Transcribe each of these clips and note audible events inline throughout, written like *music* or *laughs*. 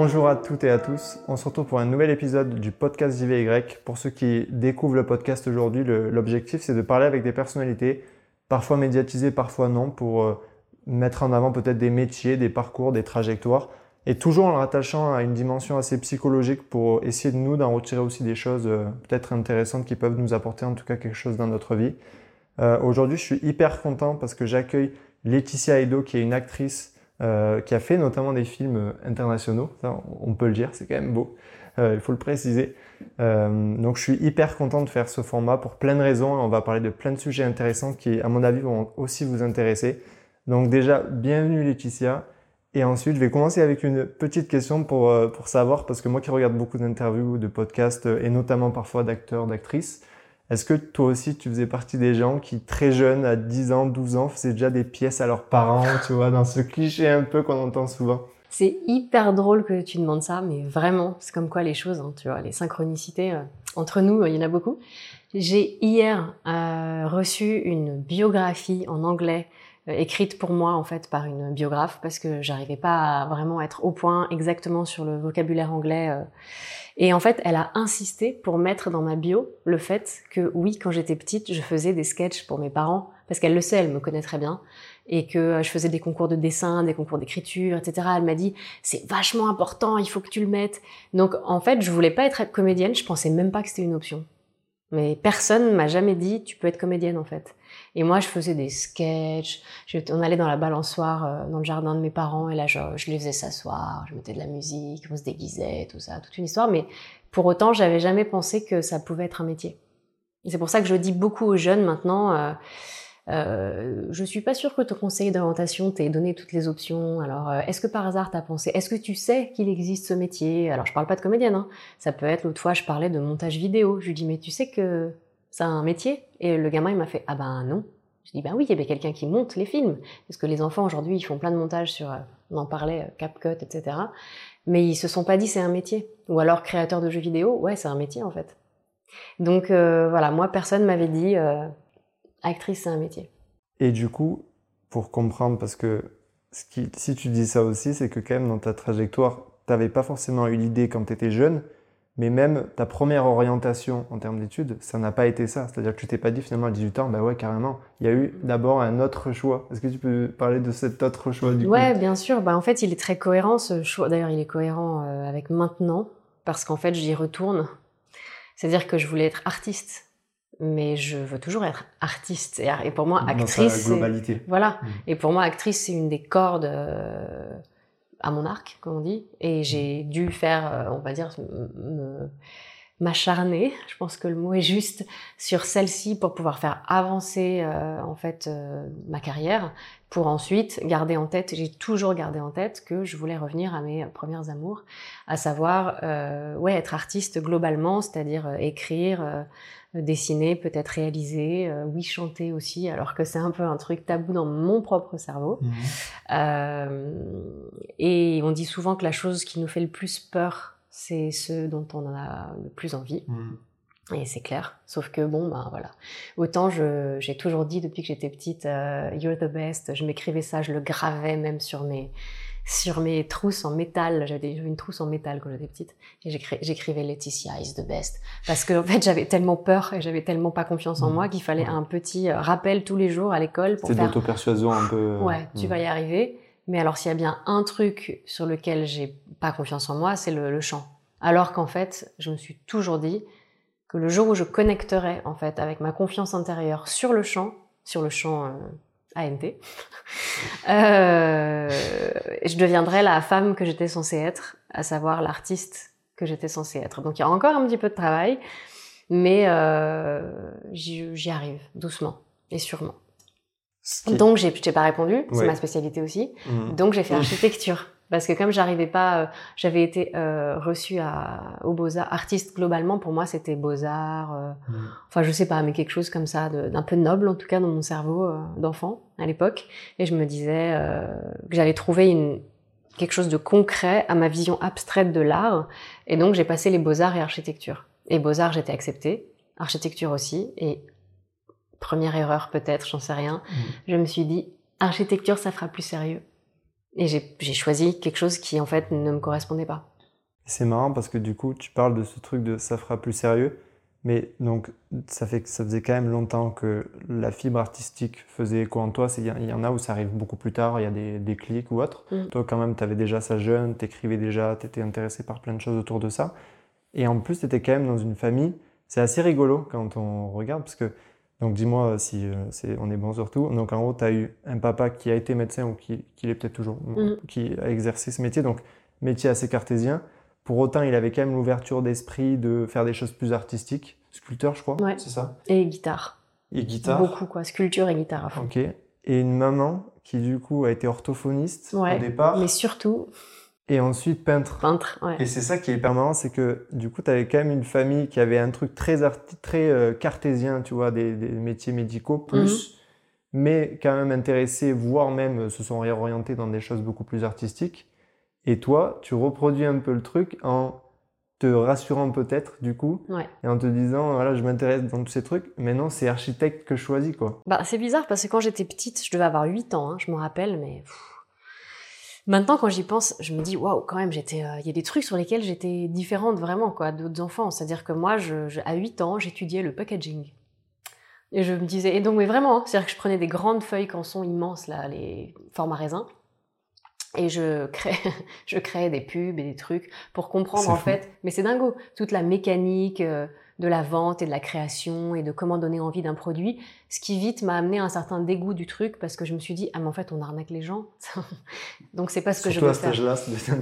Bonjour à toutes et à tous. On se retrouve pour un nouvel épisode du podcast JVY. Pour ceux qui découvrent le podcast aujourd'hui, l'objectif c'est de parler avec des personnalités, parfois médiatisées, parfois non, pour euh, mettre en avant peut-être des métiers, des parcours, des trajectoires, et toujours en le rattachant à une dimension assez psychologique pour essayer de nous d'en retirer aussi des choses euh, peut-être intéressantes qui peuvent nous apporter en tout cas quelque chose dans notre vie. Euh, aujourd'hui, je suis hyper content parce que j'accueille Laetitia Edo, qui est une actrice euh, qui a fait notamment des films internationaux. on peut le dire, c'est quand même beau. Euh, il faut le préciser. Euh, donc je suis hyper content de faire ce format pour plein de raisons. On va parler de plein de sujets intéressants qui, à mon avis, vont aussi vous intéresser. Donc déjà, bienvenue Laetitia. Et ensuite, je vais commencer avec une petite question pour, pour savoir, parce que moi qui regarde beaucoup d'interviews, de podcasts, et notamment parfois d'acteurs, d'actrices, est-ce que toi aussi, tu faisais partie des gens qui, très jeunes, à 10 ans, 12 ans, faisaient déjà des pièces à leurs parents, *laughs* tu vois, dans ce cliché un peu qu'on entend souvent? C'est hyper drôle que tu demandes ça, mais vraiment, c'est comme quoi les choses, hein, tu vois, les synchronicités, euh, entre nous, il y en a beaucoup. J'ai hier euh, reçu une biographie en anglais euh, écrite pour moi en fait par une biographe parce que j'arrivais pas à vraiment être au point exactement sur le vocabulaire anglais. Euh. Et en fait, elle a insisté pour mettre dans ma bio le fait que oui, quand j'étais petite, je faisais des sketchs pour mes parents parce qu'elle le sait, elle me connaît très bien et que euh, je faisais des concours de dessin, des concours d'écriture, etc. Elle m'a dit c'est vachement important, il faut que tu le mettes. Donc en fait, je voulais pas être comédienne, je pensais même pas que c'était une option. Mais personne m'a jamais dit tu peux être comédienne en fait. Et moi, je faisais des sketchs. on allait dans la balançoire euh, dans le jardin de mes parents et là, je, les faisais s'asseoir. Je mettais de la musique, on se déguisait, tout ça, toute une histoire. Mais pour autant, j'avais jamais pensé que ça pouvait être un métier. C'est pour ça que je dis beaucoup aux jeunes maintenant. Euh, euh, je suis pas sûre que ton conseil d'orientation t'ait donné toutes les options. Alors, euh, est-ce que par hasard t'as pensé Est-ce que tu sais qu'il existe ce métier? Alors, je parle pas de comédienne. Hein. Ça peut être l'autre fois, je parlais de montage vidéo. Je lui dis mais tu sais que c'est un métier? Et le gamin, il m'a fait, ah ben non. Je dis, ben oui, il y avait quelqu'un qui monte les films. Parce que les enfants, aujourd'hui, ils font plein de montages sur, euh, on en parlait, euh, CapCut, etc. Mais ils se sont pas dit, c'est un métier. Ou alors, créateur de jeux vidéo, ouais, c'est un métier, en fait. Donc, euh, voilà, moi, personne m'avait dit, actrice, c'est un métier. Et du coup, pour comprendre, parce que si tu dis ça aussi, c'est que quand même, dans ta trajectoire, t'avais pas forcément eu l'idée quand tu étais jeune, mais même ta première orientation en termes d'études, ça n'a pas été ça. C'est-à-dire que tu t'es pas dit finalement à 18 ans, bah ouais, carrément. Il y a eu d'abord un autre choix. Est-ce que tu peux parler de cet autre choix du ouais, bien sûr. Bah, en fait, il est très cohérent ce choix. D'ailleurs, il est cohérent euh, avec maintenant, parce qu'en fait, j'y retourne. C'est-à-dire que je voulais être artiste. Mais je veux toujours être artiste. Et, pour moi, actrice. Dans globalité. Voilà. Mmh. Et pour moi, actrice, c'est une des cordes. Euh, à mon arc, comme on dit, et j'ai dû faire, euh, on va dire, m'acharner, je pense que le mot est juste, sur celle-ci pour pouvoir faire avancer euh, en fait euh, ma carrière, pour ensuite garder en tête, j'ai toujours gardé en tête que je voulais revenir à mes premières amours, à savoir ouais être artiste globalement, c'est-à-dire écrire, dessiner, peut-être réaliser, euh, oui chanter aussi, alors que c'est un peu un truc tabou dans mon propre cerveau. Mhm. Euh, et on dit souvent que la chose qui nous fait le plus peur, c'est ce dont on a le plus envie. Mhm. Et c'est clair. Sauf que bon, ben voilà. Autant j'ai toujours dit depuis que j'étais petite, euh, you're the best. Je m'écrivais ça, je le gravais même sur mes sur mes trousses en métal. J'avais une trousse en métal quand j'étais petite. Et j'écrivais Laetitia is the best. Parce que, en fait, j'avais tellement peur et j'avais tellement pas confiance en mmh. moi qu'il fallait un petit euh, rappel tous les jours à l'école pour faire. C'est persuasion un peu. Euh, ouais, tu mmh. vas y arriver. Mais alors, s'il y a bien un truc sur lequel j'ai pas confiance en moi, c'est le, chant. Alors qu'en fait, je me suis toujours dit que le jour où je connecterais, en fait, avec ma confiance intérieure sur le chant, sur le chant, euh, ANT, *laughs* euh, je deviendrai la femme que j'étais censée être, à savoir l'artiste que j'étais censée être. Donc il y a encore un petit peu de travail, mais euh, j'y arrive doucement et sûrement. Donc j'ai, pas répondu, c'est ma spécialité aussi. Mmh. Donc j'ai fait architecture. Parce que comme j'arrivais pas, euh, j'avais été euh, reçue à, aux Beaux-Arts, artiste globalement, pour moi c'était Beaux-Arts, euh, mm. enfin je sais pas, mais quelque chose comme ça, d'un peu noble en tout cas dans mon cerveau d'enfant à l'époque. Et je me disais que j'allais trouver une, quelque chose de concret à ma vision abstraite de l'art. Et donc j'ai passé les Beaux-Arts et architecture. Et Beaux-Arts j'étais acceptée, architecture aussi. Et première erreur peut-être, j'en sais rien, mm. je me suis dit, architecture ça fera plus sérieux. Et j'ai choisi quelque chose qui en fait ne me correspondait pas. C'est marrant parce que du coup, tu parles de ce truc de ça fera plus sérieux. Mais donc, ça, fait ça faisait quand même longtemps que la fibre artistique faisait écho en toi. Il y, en a où ça arrive beaucoup plus tard, il y a des, des clics ou autre. Mm. Toi, quand même, tu avais déjà ça jeune, tu écrivais déjà, tu étais intéressé par plein de choses autour de ça. Et en plus, tu étais quand même dans une famille. C'est assez rigolo quand on regarde, parce que, donc dis-moi si euh, on est bon surtout. Donc en gros, tu as eu un papa qui a été médecin ou qui, qui l'est peut-être toujours, mm. qui a exercé ce métier, donc métier assez cartésien. Pour autant, il avait quand même l'ouverture d'esprit de faire des choses plus artistiques. Sculpteur, je crois, c'est ça? Et guitare. Et guitare Beaucoup, quoi. Sculpture et guitare à fond. Ok. Et une maman qui, du coup, a été orthophoniste au départ. Mais surtout. Et ensuite peintre. Peintre, ouais. Et c'est ça qui est hyper marrant, c'est que du coup, tu avais quand même une famille qui avait un truc très, très euh, cartésien, tu vois, des, métiers médicaux, plus, mhm. mais quand même intéressés, voire même euh, se sont réorientés dans des choses beaucoup plus artistiques. Et toi, tu reproduis un peu le truc en te rassurant peut-être du coup et en te disant voilà je m'intéresse dans tous ces trucs mais non c'est architecte que je choisis quoi bah c'est bizarre parce que quand j'étais petite je devais avoir 8 ans hein, je me rappelle mais maintenant quand j'y pense je me dis waouh quand même j'étais euh, il y a des trucs sur lesquels j'étais différente vraiment quoi d'autres enfants. C'est à dire que moi je, à 8 ans j'étudiais le packaging. Et je me disais et donc mais vraiment c'est à dire que je prenais des grandes feuilles canson immenses là les formats raisins et je crée, *laughs* je crée des pubs et des trucs pour comprendre en fait. Mais c'est dingo, toute la mécanique euh, de la vente et de la création et de comment donner envie d'un produit. Ce qui vite m'a amené à un certain dégoût du truc parce que je me suis dit ah mais en fait on arnaque les gens. *laughs* Donc c'est pas ce que je veux faire. Là,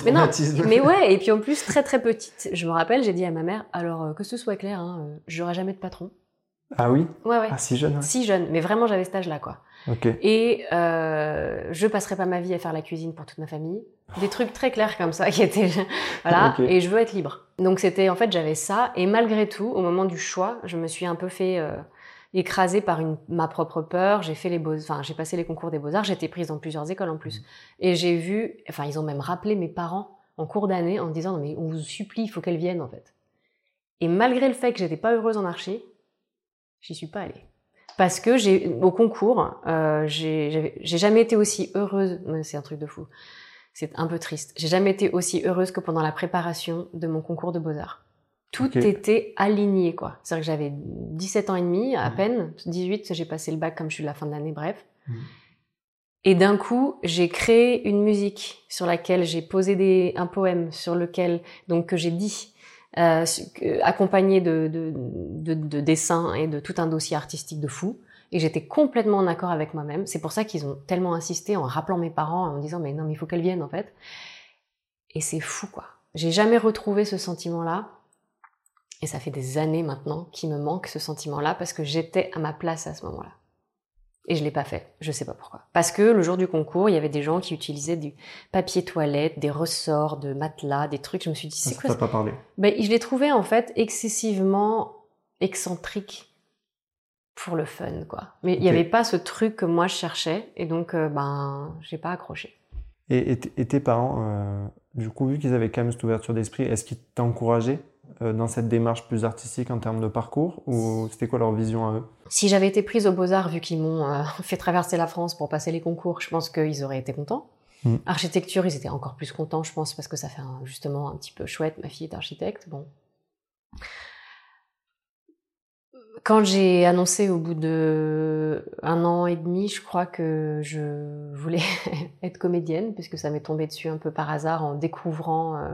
mais, non, mais ouais *laughs* et puis en plus très très petite. Je me rappelle j'ai dit à ma mère alors euh, que ce soit clair, hein, euh, j'aurai jamais de patron. Ah oui? Ouais ouais. Ah si jeune. Si jeune mais vraiment j'avais cet âge là Et euh, je passerai pas ma vie à faire la cuisine pour toute ma famille. Des trucs très clairs comme ça qui étaient *laughs* voilà. Et je veux être libre. Donc c'était en fait j'avais ça et malgré tout au moment du choix je me suis un peu fait euh, écraser par une, ma propre peur. J'ai fait les beaux, enfin j'ai passé les concours des beaux arts. J'étais prise dans plusieurs écoles en plus. Et j'ai vu, enfin ils ont même rappelé mes parents en cours d'année en disant non mais on vous supplie il faut qu'elle vienne en fait. Et malgré le fait que j'étais pas heureuse en archi, j'y suis pas allée parce que j'ai au concours, euh, j'ai jamais été aussi heureuse. C'est un truc de fou. C'est un peu triste. J'ai jamais été aussi heureuse que pendant la préparation de mon concours de beaux-arts. Tout était aligné, quoi. C'est-à-dire que j'avais 17 ans et demi, à mmh. peine, 18, j'ai passé le bac comme je suis de la fin de l'année, bref. Mmh. Et d'un coup, j'ai créé une musique sur laquelle j'ai posé des, un poème sur lequel, donc, que j'ai dit, euh, accompagné de, de, de, de, dessins et de tout un dossier artistique de fou. Et j'étais complètement en accord avec moi-même. C'est pour ça qu'ils ont tellement insisté en rappelant mes parents, en disant mais non, mais il faut qu'elle vienne en fait. Et c'est fou quoi. J'ai jamais retrouvé ce sentiment-là. Et ça fait des années maintenant qu'il me manque ce sentiment-là parce que j'étais à ma place à ce moment-là. Et je l'ai pas fait. Je sais pas pourquoi. Parce que le jour du concours, il y avait des gens qui utilisaient du papier toilette, des ressorts de matelas, des trucs. Je me suis dit, c'est quoi ça pas parlé. Ben, je l'ai trouvé en fait excessivement excentrique pour le fun, quoi. Mais il n'y avait pas ce truc que moi je cherchais, et donc euh, ben j'ai pas accroché. Et, tes parents, euh, du coup, vu qu'ils avaient quand même cette ouverture d'esprit, est-ce qu'ils t'encourageaient dans cette démarche plus artistique en termes de parcours ou c'était quoi leur vision à eux? Si j'avais été prise aux Beaux-Arts, vu qu'ils m'ont euh, *laughs* fait traverser la France pour passer les concours, je pense qu'ils auraient été contents. Hmm. Architecture, ils étaient encore plus contents, je pense, parce que ça fait justement un petit peu chouette. Ma fille est architecte. Bon. Quand j'ai annoncé au bout de un an et demi, je crois que je voulais *laughs* être comédienne, puisque ça m'est tombé dessus un peu par hasard en découvrant euh,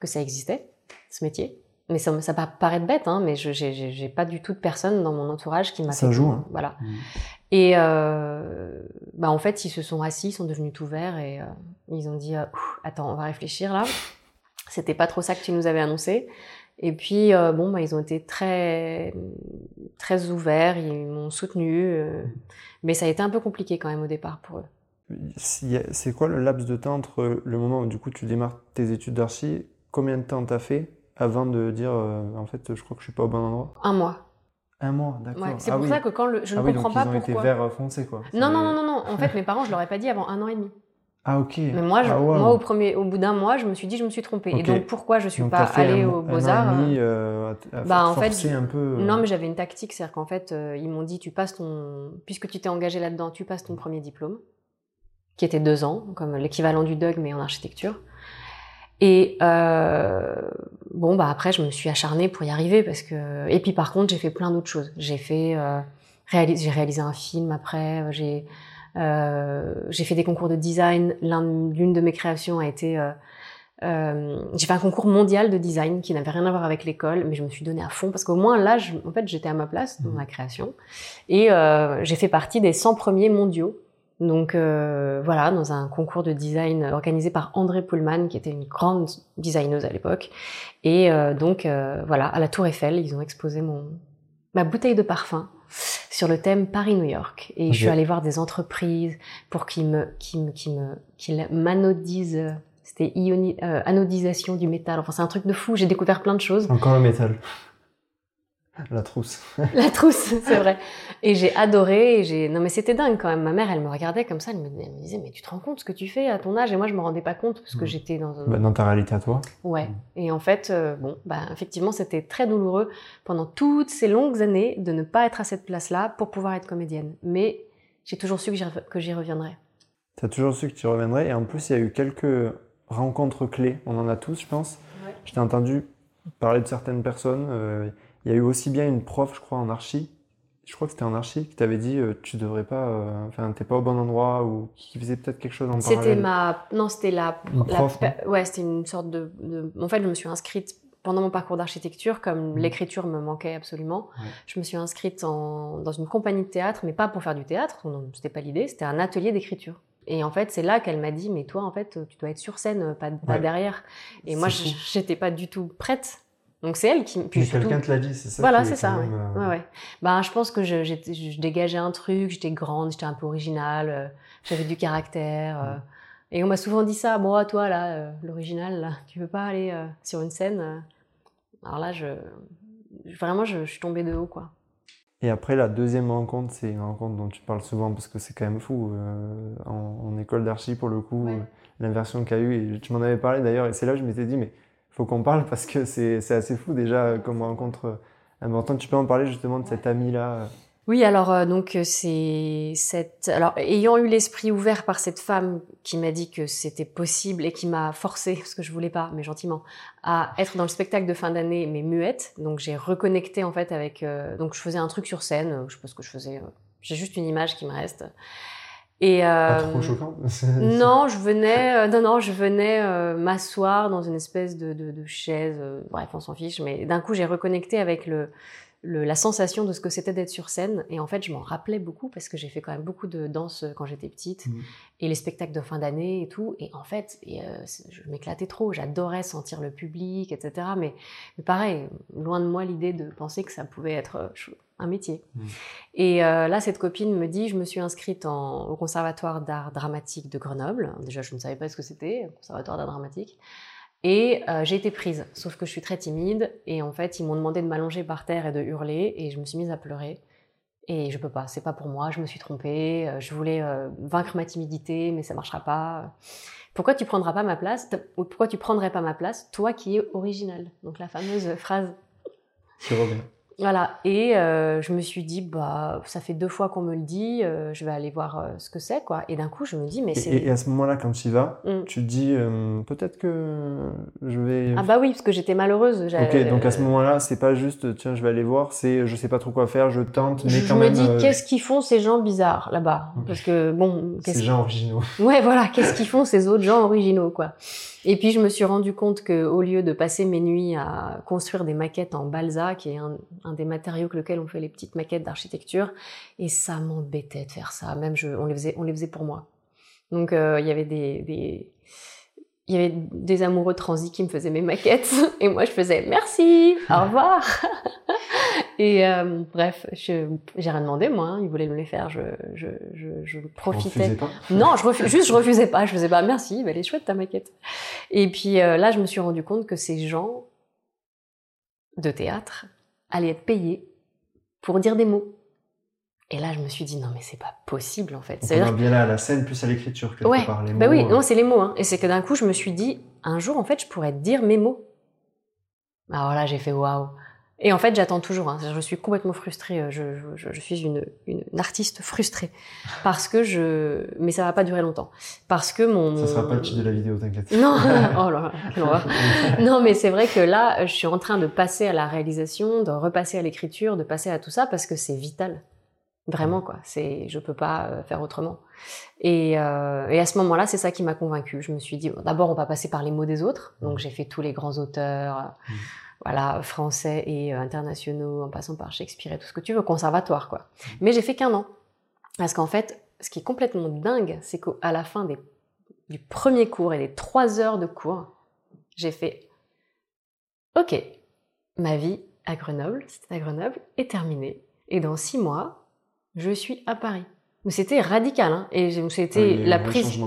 que ça existait, ce métier mais ça, ça peut paraître bête, hein, mais je j'ai pas du tout de personne dans mon entourage qui m'a fait. Ça joue. Hein. Voilà. Mmh. Et euh, bah en fait, ils se sont assis, ils sont devenus tout verts et euh, ils ont dit euh, attends, on va réfléchir là. C'était pas trop ça que tu nous avais annoncé. Et puis bon, bah ils ont été très très ouverts, ils m'ont soutenu, mais ça a été un peu compliqué quand même au départ pour eux. C'est quoi le laps de temps entre le moment où du coup tu démarres tes études d'archi? Combien de temps t'as fait? Avant de dire euh, en fait je crois que je suis pas au bon endroit Un mois. Un mois, d'accord. c'est ah pour ça que quand le, je ne ah comprends donc pas ils ont été vert foncé quoi. Non, non, non, non, non. En *laughs* fait, mes parents, je leur ai pas dit avant un an et demi. Ah ok. Mais moi, ah, moi au premier, au bout d'un mois, je me suis dit, je me suis trompée. Et donc pourquoi je suis pas allée au Beaux Arts euh, Bah en fait, un peu. Euh, non, mais j'avais une tactique, c'est-à-dire qu'en fait, ils m'ont dit, tu passes ton, puisque tu t'es engagé là-dedans, tu passes ton premier diplôme. qui était deux ans, comme l'équivalent du DUG mais en architecture. Et euh, bon, bah après, je me suis acharnée pour y arriver parce que. Et puis par contre, j'ai fait plein d'autres choses. J'ai fait, euh, j'ai réalisé un film après. J'ai euh, j'ai fait des concours de design. L'une de mes créations a été euh, euh, j'ai fait un concours mondial de design qui n'avait rien à voir avec l'école, mais je me suis donnée à fond parce qu'au moins là, en fait, j'étais à ma place dans la création et euh, j'ai fait partie des 100 premiers mondiaux. Donc euh, voilà, dans un concours de design organisé par André Pullman, qui était une grande designeuse à l'époque. Et euh, donc euh, voilà, à la Tour Eiffel, ils ont exposé mon ma bouteille de parfum sur le thème Paris-New York. Et je suis allée voir des entreprises pour qu'ils me, qu'ils me, qu'ils me, qu'ils m'anodisent c'était euh, anodisation du métal. Enfin, c'est un truc de fou. J'ai découvert plein de choses. Encore le métal. La trousse. *laughs* La trousse, c'est vrai. Et j'ai adoré. Et j'ai non mais c'était dingue quand même. Ma mère, elle me regardait comme ça. Elle me, disait mais tu te rends compte ce que tu fais à ton âge? Et moi, je me rendais pas compte parce que mm. j'étais dans bah, dans ta réalité à toi. Ouais. Mm. Et en fait, euh, bon, bah effectivement, c'était très douloureux pendant toutes ces longues années de ne pas être à cette place-là pour pouvoir être comédienne. Mais j'ai toujours su que j'y reviendrais. Tu as toujours su que tu reviendrais. Et en plus, il y a eu quelques rencontres clés. On en a tous, je pense. Je t'ai entendu parler de certaines personnes. Euh, il y a eu aussi bien une prof, je crois, en archi. Je crois que c'était en archi qui t'avait dit euh, tu devrais pas, euh, enfin t'es pas au bon endroit ou qui faisait peut-être quelque chose en parallèle. C'était ma, non c'était la, prof, ouais c'était une sorte de, en fait je me suis inscrite pendant mon parcours d'architecture, comme mmh. l'écriture me manquait absolument, je me suis inscrite en, dans une compagnie de théâtre, mais pas pour faire du théâtre, c'était pas l'idée, c'était un atelier d'écriture. Et en fait, c'est là qu'elle m'a dit, mais toi, en fait, tu dois être sur scène, pas, pas derrière. Et moi, j'étais pas du tout prête. Donc c'est elle qui. Puis quelqu'un te l'a dit, c'est ça. Voilà, c'est ça. Euh, ouais. ouais, Ben, je pense que je, je dégageais un truc, j'étais grande, j'étais un peu originale, euh, j'avais du caractère. Euh. et on m'a souvent dit ça. Moi, toi là, l'original, là, tu veux pas aller sur une scène Alors là, je vraiment, je, je suis tombée de haut, quoi. Et après, la deuxième rencontre, c'est une rencontre dont tu parles souvent parce que c'est quand même fou. En, école d'archi, pour le coup, l'inversion qu'il y a eu, et tu m'en avais parlé d'ailleurs, et c'est là où je m'étais dit, mais faut qu'on parle parce que c'est assez fou déjà comme rencontre importante. Tu peux en parler justement de cet ami-là oui, alors euh, donc euh, c'est cette alors ayant eu l'esprit ouvert par cette femme qui m'a dit que c'était possible et qui m'a forcé parce que je voulais pas mais gentiment à être dans le spectacle de fin d'année mais muette. Donc j'ai reconnecté en fait avec euh, donc je faisais un truc sur scène, je sais pas ce que je faisais, j'ai juste une image qui me reste. Et pas trop choquant. *laughs* non, je venais non non, je venais m'asseoir dans une espèce de de, de chaise bref, on s'en fiche mais d'un coup j'ai reconnecté avec le la sensation de ce que c'était d'être sur scène. Et en fait, je m'en rappelais beaucoup parce que j'ai fait quand même beaucoup de danse euh, quand j'étais petite mmh. et les spectacles de fin d'année et tout. Et en fait, et, euh, je m'éclatais trop. J'adorais sentir le public, etc. Mais, pareil, loin de moi l'idée de penser que ça pouvait être euh, un métier. Mmh. Et là, cette copine me dit, je me suis inscrite au Conservatoire d'art dramatique de Grenoble. Déjà, je ne savais pas ce que c'était, Conservatoire d'art dramatique. Et euh, j'ai été prise, sauf que je suis très timide. Et en fait, ils m'ont demandé de m'allonger par terre et de hurler. Et je me suis mise à pleurer. Et je peux pas, c'est pas pour moi, je me suis trompée. Euh, je voulais euh, vaincre ma timidité, mais ça marchera pas. Pourquoi tu prendras pas ma place? Pourquoi tu prendrais pas ma place, toi qui es original Donc la fameuse phrase. C'est bien. Voilà, et euh, je me suis dit, bah, ça fait deux fois qu'on me le dit, euh, je vais aller voir euh, ce que c'est, quoi. Et d'un coup, je me dis, mais c'est. Et, à ce moment-là, quand tu y vas, mm. tu te dis, peut-être que je vais. Ah, bah oui, parce que j'étais malheureuse. Ok, donc à ce moment-là, c'est pas juste, tiens, je vais aller voir, c'est, je sais pas trop quoi faire, je tente, mais quand même. Je me dis, qu'est-ce qu'ils font ces gens bizarres là-bas? Parce que, bon. Ces gens originaux. *laughs* Ouais, voilà, qu'est-ce qu'ils font ces autres gens originaux, quoi? Et puis je me suis rendu compte que au lieu de passer mes nuits à construire des maquettes en balsa, qui est un, des matériaux avec lequel on fait les petites maquettes d'architecture, et ça m'embêtait de faire ça. Même je, on les faisait, on les faisait pour moi. Donc euh, il y avait des, des il y avait des amoureux transis qui me faisaient mes maquettes *laughs* et moi je faisais merci, au revoir. *laughs* et euh, bref, j'ai rien demandé moi, hein, ils voulaient me les faire, je, je, je, je profitais. Pas. Non, je refus, juste je refusais pas, je faisais pas merci, elle est chouette ta maquette. Et puis euh, là, je me suis rendu compte que ces gens de théâtre allaient être payés pour dire des mots. Et là, je me suis dit, non, mais c'est pas possible, en fait. C'est bien là à la scène plus à l'écriture que ouais. par les bah mots. oui, euh. non, c'est les mots. Hein. Et c'est que d'un coup, je me suis dit, un jour, en fait, je pourrais dire mes mots. Alors là, j'ai fait waouh. Et en fait, j'attends toujours. Hein. Je suis complètement frustrée. Euh, je, je, je suis une, une, artiste frustrée parce que je. Mais ça va pas durer longtemps parce que mon. Ça sera pas le titre de la vidéo, t'inquiète. Non. *laughs* oh là, non, mais c'est vrai que là, je suis en train de passer à la réalisation, de repasser à l'écriture, de passer à tout ça parce que c'est vital. Vraiment quoi. C'est, je peux pas euh, faire autrement. Et, euh, et à ce moment-là, c'est ça qui m'a convaincue. Je me suis dit, d'abord, on va passer par les mots des autres. Donc j'ai fait tous les grands auteurs. Mmh voilà, français et euh, internationaux, en passant par Shakespeare et tout ce que tu veux, conservatoire, quoi. Mais j'ai fait qu'un an. Parce qu'en fait, ce qui est complètement dingue, c'est qu'à la fin des, du premier cours et des trois heures de cours, j'ai fait OK, ma vie à Grenoble, c'était à Grenoble, est terminée. Et dans six mois, je suis à Paris. C'était radical, hein. Et c'était la prise.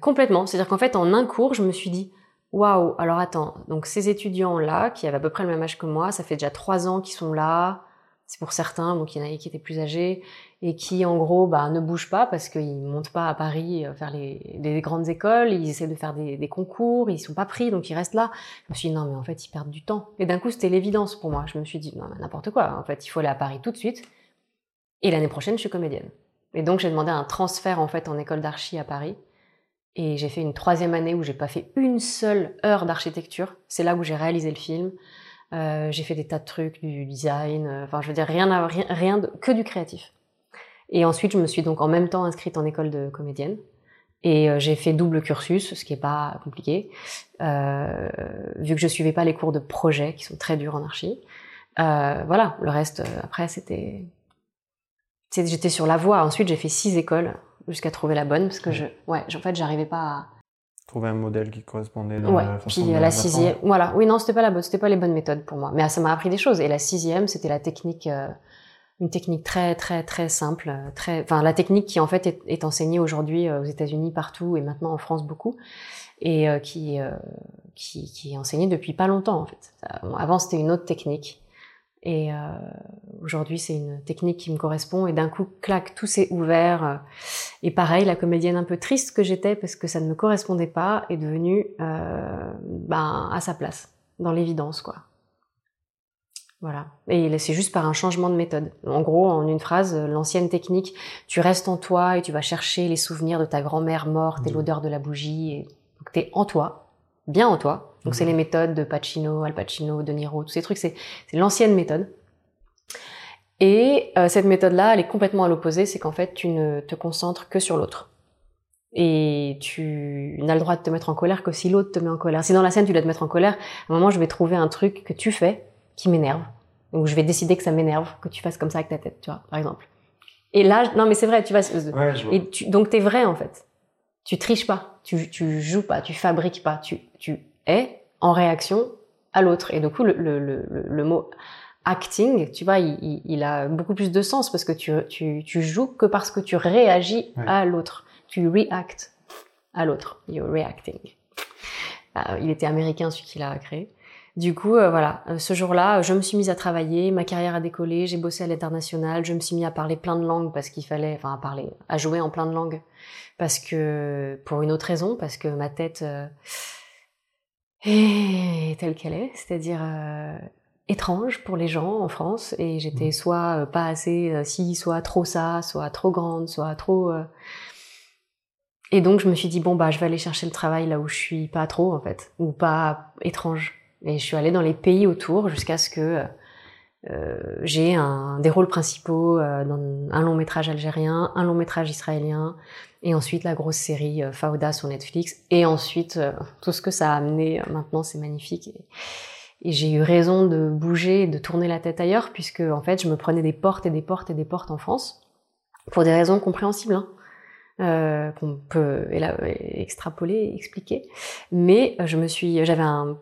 Complètement. C'est-à-dire qu'en fait, en un cours, je me suis dit, Waouh, alors attends, donc ces étudiants-là, qui avaient à peu près le même âge que moi, ça fait déjà trois ans qu'ils sont là, c'est pour certains, donc il y en a qui étaient plus âgés, et qui en gros bah, ne bougent pas parce qu'ils montent pas à Paris euh, faire les, grandes écoles, ils essaient de faire des, des, concours, ils sont pas pris, donc ils restent là. Je me suis dit non mais en fait ils perdent du temps. Et d'un coup c'était l'évidence pour moi. Je me suis dit non mais n'importe quoi, en fait il faut aller à Paris tout de suite. Et l'année prochaine je suis comédienne. Et donc j'ai demandé un transfert en fait en école d'archi à Paris. Et j'ai fait une troisième année où j'ai pas fait une seule heure d'architecture. C'est là où j'ai réalisé le film. Euh, j'ai fait des tas de trucs, du design, euh, enfin je veux dire rien, rien, rien de, que du créatif. Et ensuite je me suis donc en même temps inscrite en école de comédienne. Et euh, j'ai fait double cursus, ce qui est pas compliqué, euh, vu que je suivais pas les cours de projet qui sont très durs en archi. Voilà, le reste après c'était, j'étais sur la voie. Ensuite j'ai fait six écoles jusqu'à trouver la bonne parce que je, ouais, en fait, j'arrivais pas à trouver un modèle qui correspondait dans ouais, la façon puis la sixième, voilà, oui, non, c'était pas la bonne, c'était pas les bonnes méthodes pour moi, mais ça m'a appris des choses. Et la sixième, c'était la technique, euh, une technique très, très, très simple, très, enfin, la technique qui en fait est, est enseignée aujourd'hui euh, aux États-Unis partout et maintenant en France beaucoup, et euh, qui, qui, qui est enseignée depuis pas longtemps en fait. Avant, c'était une autre technique. Et euh, aujourd'hui, c'est une technique qui me correspond. Et d'un coup, clac, tout s'est ouvert. Et pareil, la comédienne un peu triste que j'étais parce que ça ne me correspondait pas est devenue euh, ben, à sa place, dans l'évidence, quoi. Voilà. Et c'est juste par un changement de méthode. En gros, en une phrase, l'ancienne technique, tu restes en toi et tu vas chercher les souvenirs de ta grand-mère morte et mmh. l'odeur de la bougie. Et... Donc, t'es en toi, bien en toi, donc c'est mhm. les méthodes de Pacino, Al Pacino, De Niro, tous ces trucs, c'est l'ancienne méthode. Et euh, cette méthode-là, elle est complètement à l'opposé, c'est qu'en fait, tu ne te concentres que sur l'autre. Et tu n'as le droit de te mettre en colère que si l'autre te met en colère. Si dans la scène, tu dois te mettre en colère, à un moment, je vais trouver un truc que tu fais qui m'énerve. Donc je vais décider que ça m'énerve, que tu fasses comme ça avec ta tête, tu vois, par exemple. Et là, non mais c'est vrai, tu vas... Ouais, je vois. Et tu, donc t'es vrai en fait. Tu triches pas, tu, tu joues pas, tu fabriques pas, tu, tu est en réaction à l'autre. Et du coup, le, le, le, le, mot acting, tu vois, il, il, a beaucoup plus de sens parce que tu, tu, tu joues que parce que tu réagis à l'autre. Tu react à l'autre. You're reacting. Euh, il était américain, celui qui l'a créé. Du coup, euh, voilà, euh, ce jour-là, je me suis mise à travailler, ma carrière a décollé, j'ai bossé à l'international, je me suis mis à parler plein de langues parce qu'il fallait, enfin à parler, à jouer en plein de langues, parce que pour une autre raison, parce que ma tête, et telle qu'elle est, c'est-à-dire euh, étrange pour les gens en France. Et j'étais mmh. soit euh, pas assez euh, si, soit trop ça, soit trop grande, soit trop. Et donc je me suis dit bon bah je vais aller chercher le travail là où je suis pas trop en fait, ou pas étrange. Et je suis allée dans les pays autour jusqu'à ce que euh, j'ai un, des rôles principaux dans un long métrage algérien, un long métrage israélien, et ensuite la grosse série euh, Fauda sur Netflix, et ensuite euh, tout ce que ça a amené euh, maintenant, c'est magnifique. Et, j'ai eu raison de bouger de tourner la tête ailleurs, puisque en fait je me prenais des portes et des portes et des portes en France, pour des raisons compréhensibles. Hein. Qu'on peut extrapoler, expliquer. Mais je me suis, j'avais un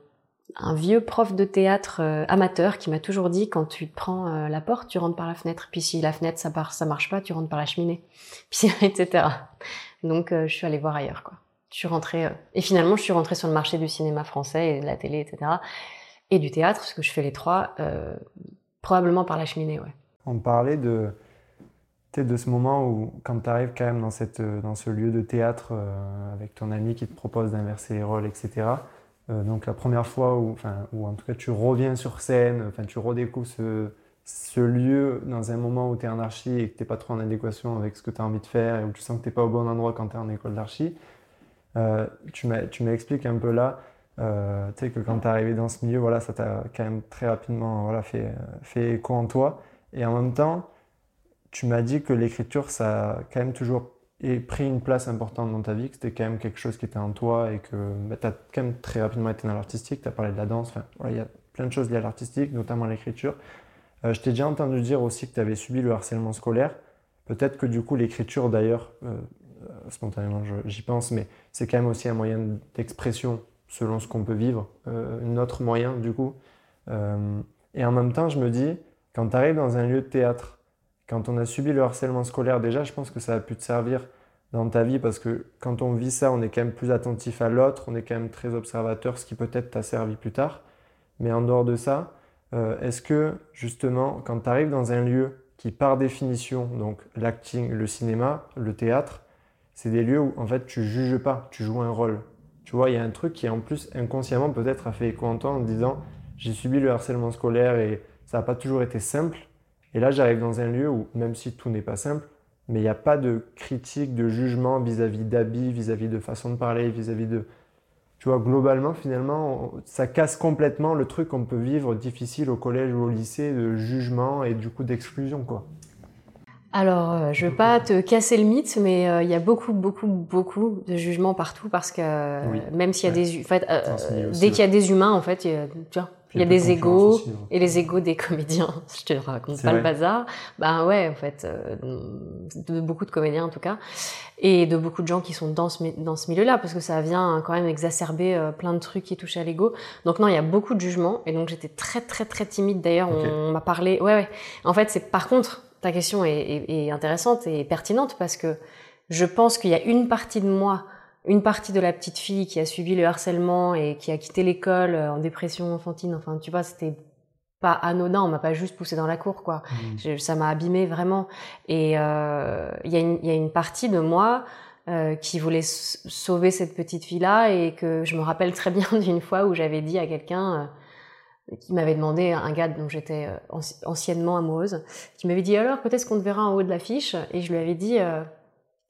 un vieux prof de théâtre euh, amateur qui m'a toujours dit quand tu prends euh, la porte, tu rentres par la fenêtre. Puis si la fenêtre ça part, marche pas, tu rentres par la cheminée. *laughs* Puis etc. Donc euh, je suis allée voir ailleurs quoi. Je suis rentrée et finalement je suis rentrée sur le marché du cinéma français et de la télé etc. Et du théâtre parce que je fais les trois probablement par la cheminée ouais. On parlait de de ce moment où quand tu arrives quand même dans dans ce lieu de théâtre avec ton ami qui te propose d'inverser les rôles etc donc la première fois où, où en tout cas tu reviens sur scène, tu redécouvres ce, lieu dans un moment où tu es en archi et que tu n'es pas trop en adéquation avec ce que tu as envie de faire et où tu sens que tu n'es pas au bon endroit quand tu es en école d'archi, euh, tu m'expliques un peu là euh, que quand tu es arrivé dans ce milieu, voilà, ça t'a quand même très rapidement voilà, fait, fait écho en toi. Et en même temps, tu m'as dit que l'écriture, ça a quand même toujours pris une place importante dans ta vie, que c'était quand même quelque chose qui était en toi et que bah, tu as quand même très rapidement été dans l'artistique, tu as parlé de la danse, enfin, il y a plein de choses liées à l'artistique, notamment l'écriture. Euh, je t'ai déjà entendu dire aussi que tu avais subi le harcèlement scolaire. Peut-être que du coup, l'écriture, d'ailleurs, euh, euh, spontanément, j'y pense, mais c'est quand même aussi un moyen d'expression selon ce qu'on peut vivre, notre moyen, du coup. et en même temps, je me dis, quand tu arrives dans un lieu de théâtre, quand on a subi le harcèlement scolaire, déjà, je pense que ça a pu te servir dans ta vie parce que quand on vit ça, on est quand même plus attentif à l'autre, on est quand même très observateur, ce qui peut-être t'a servi plus tard. Mais en dehors de ça, euh, est-ce que justement, quand tu arrives dans un lieu qui par définition, donc l'acting, le cinéma, le théâtre, c'est des lieux où en fait tu juges pas, tu joues un rôle. Tu vois, il y a un truc qui en plus inconsciemment peut-être a fait écho en toi en disant j'ai subi le harcèlement scolaire et ça n'a pas toujours été simple. Et là j'arrive dans un lieu où même si tout n'est pas simple, mais il n'y a pas de critique, de jugement vis-à-vis d'habits, vis-à-vis de façon de parler, vis-à-vis de, tu vois, globalement, finalement, ça casse complètement le truc qu'on peut vivre difficile au collège ou au lycée de jugement et du coup d'exclusion, quoi. Alors, euh, je veux pas te casser le mythe, mais euh, il y a beaucoup, beaucoup, beaucoup de jugements partout parce que même s'il y a des, en fait, euh, dès qu'il y a des humains, en fait, tu vois, il y a des égaux hein. et les égaux des *laughs* comédiens. Je te raconte pas le bazar. Ben ouais, en fait, euh, de beaucoup de comédiens en tout cas, et de beaucoup de gens qui sont dans ce dans ce milieu-là, parce que ça vient quand même exacerber euh, plein de trucs qui touchent à l'ego. Donc non, il y a beaucoup de jugements, et donc j'étais très très très timide. D'ailleurs, on, m'a parlé. Ouais ouais. En fait, c'est par contre ta question est, est intéressante et pertinente parce que je pense qu'il y a une partie de moi une partie de la petite fille qui a subi le harcèlement et qui a quitté l'école euh, en dépression enfantine. Enfin, tu vois, c'était pas anodin. On m'a pas juste poussé dans la cour, quoi. Mmh. ça m'a abîmé vraiment. Et euh, il y, y, a une partie de moi euh, qui voulait sauver cette petite fille-là et que je me rappelle très bien *laughs* d'une fois où j'avais dit à quelqu'un euh, qui m'avait demandé, un gars dont j'étais anciennement amoureuse, qui m'avait dit alors peut-être qu'on te verra en haut de l'affiche? Et je lui avais dit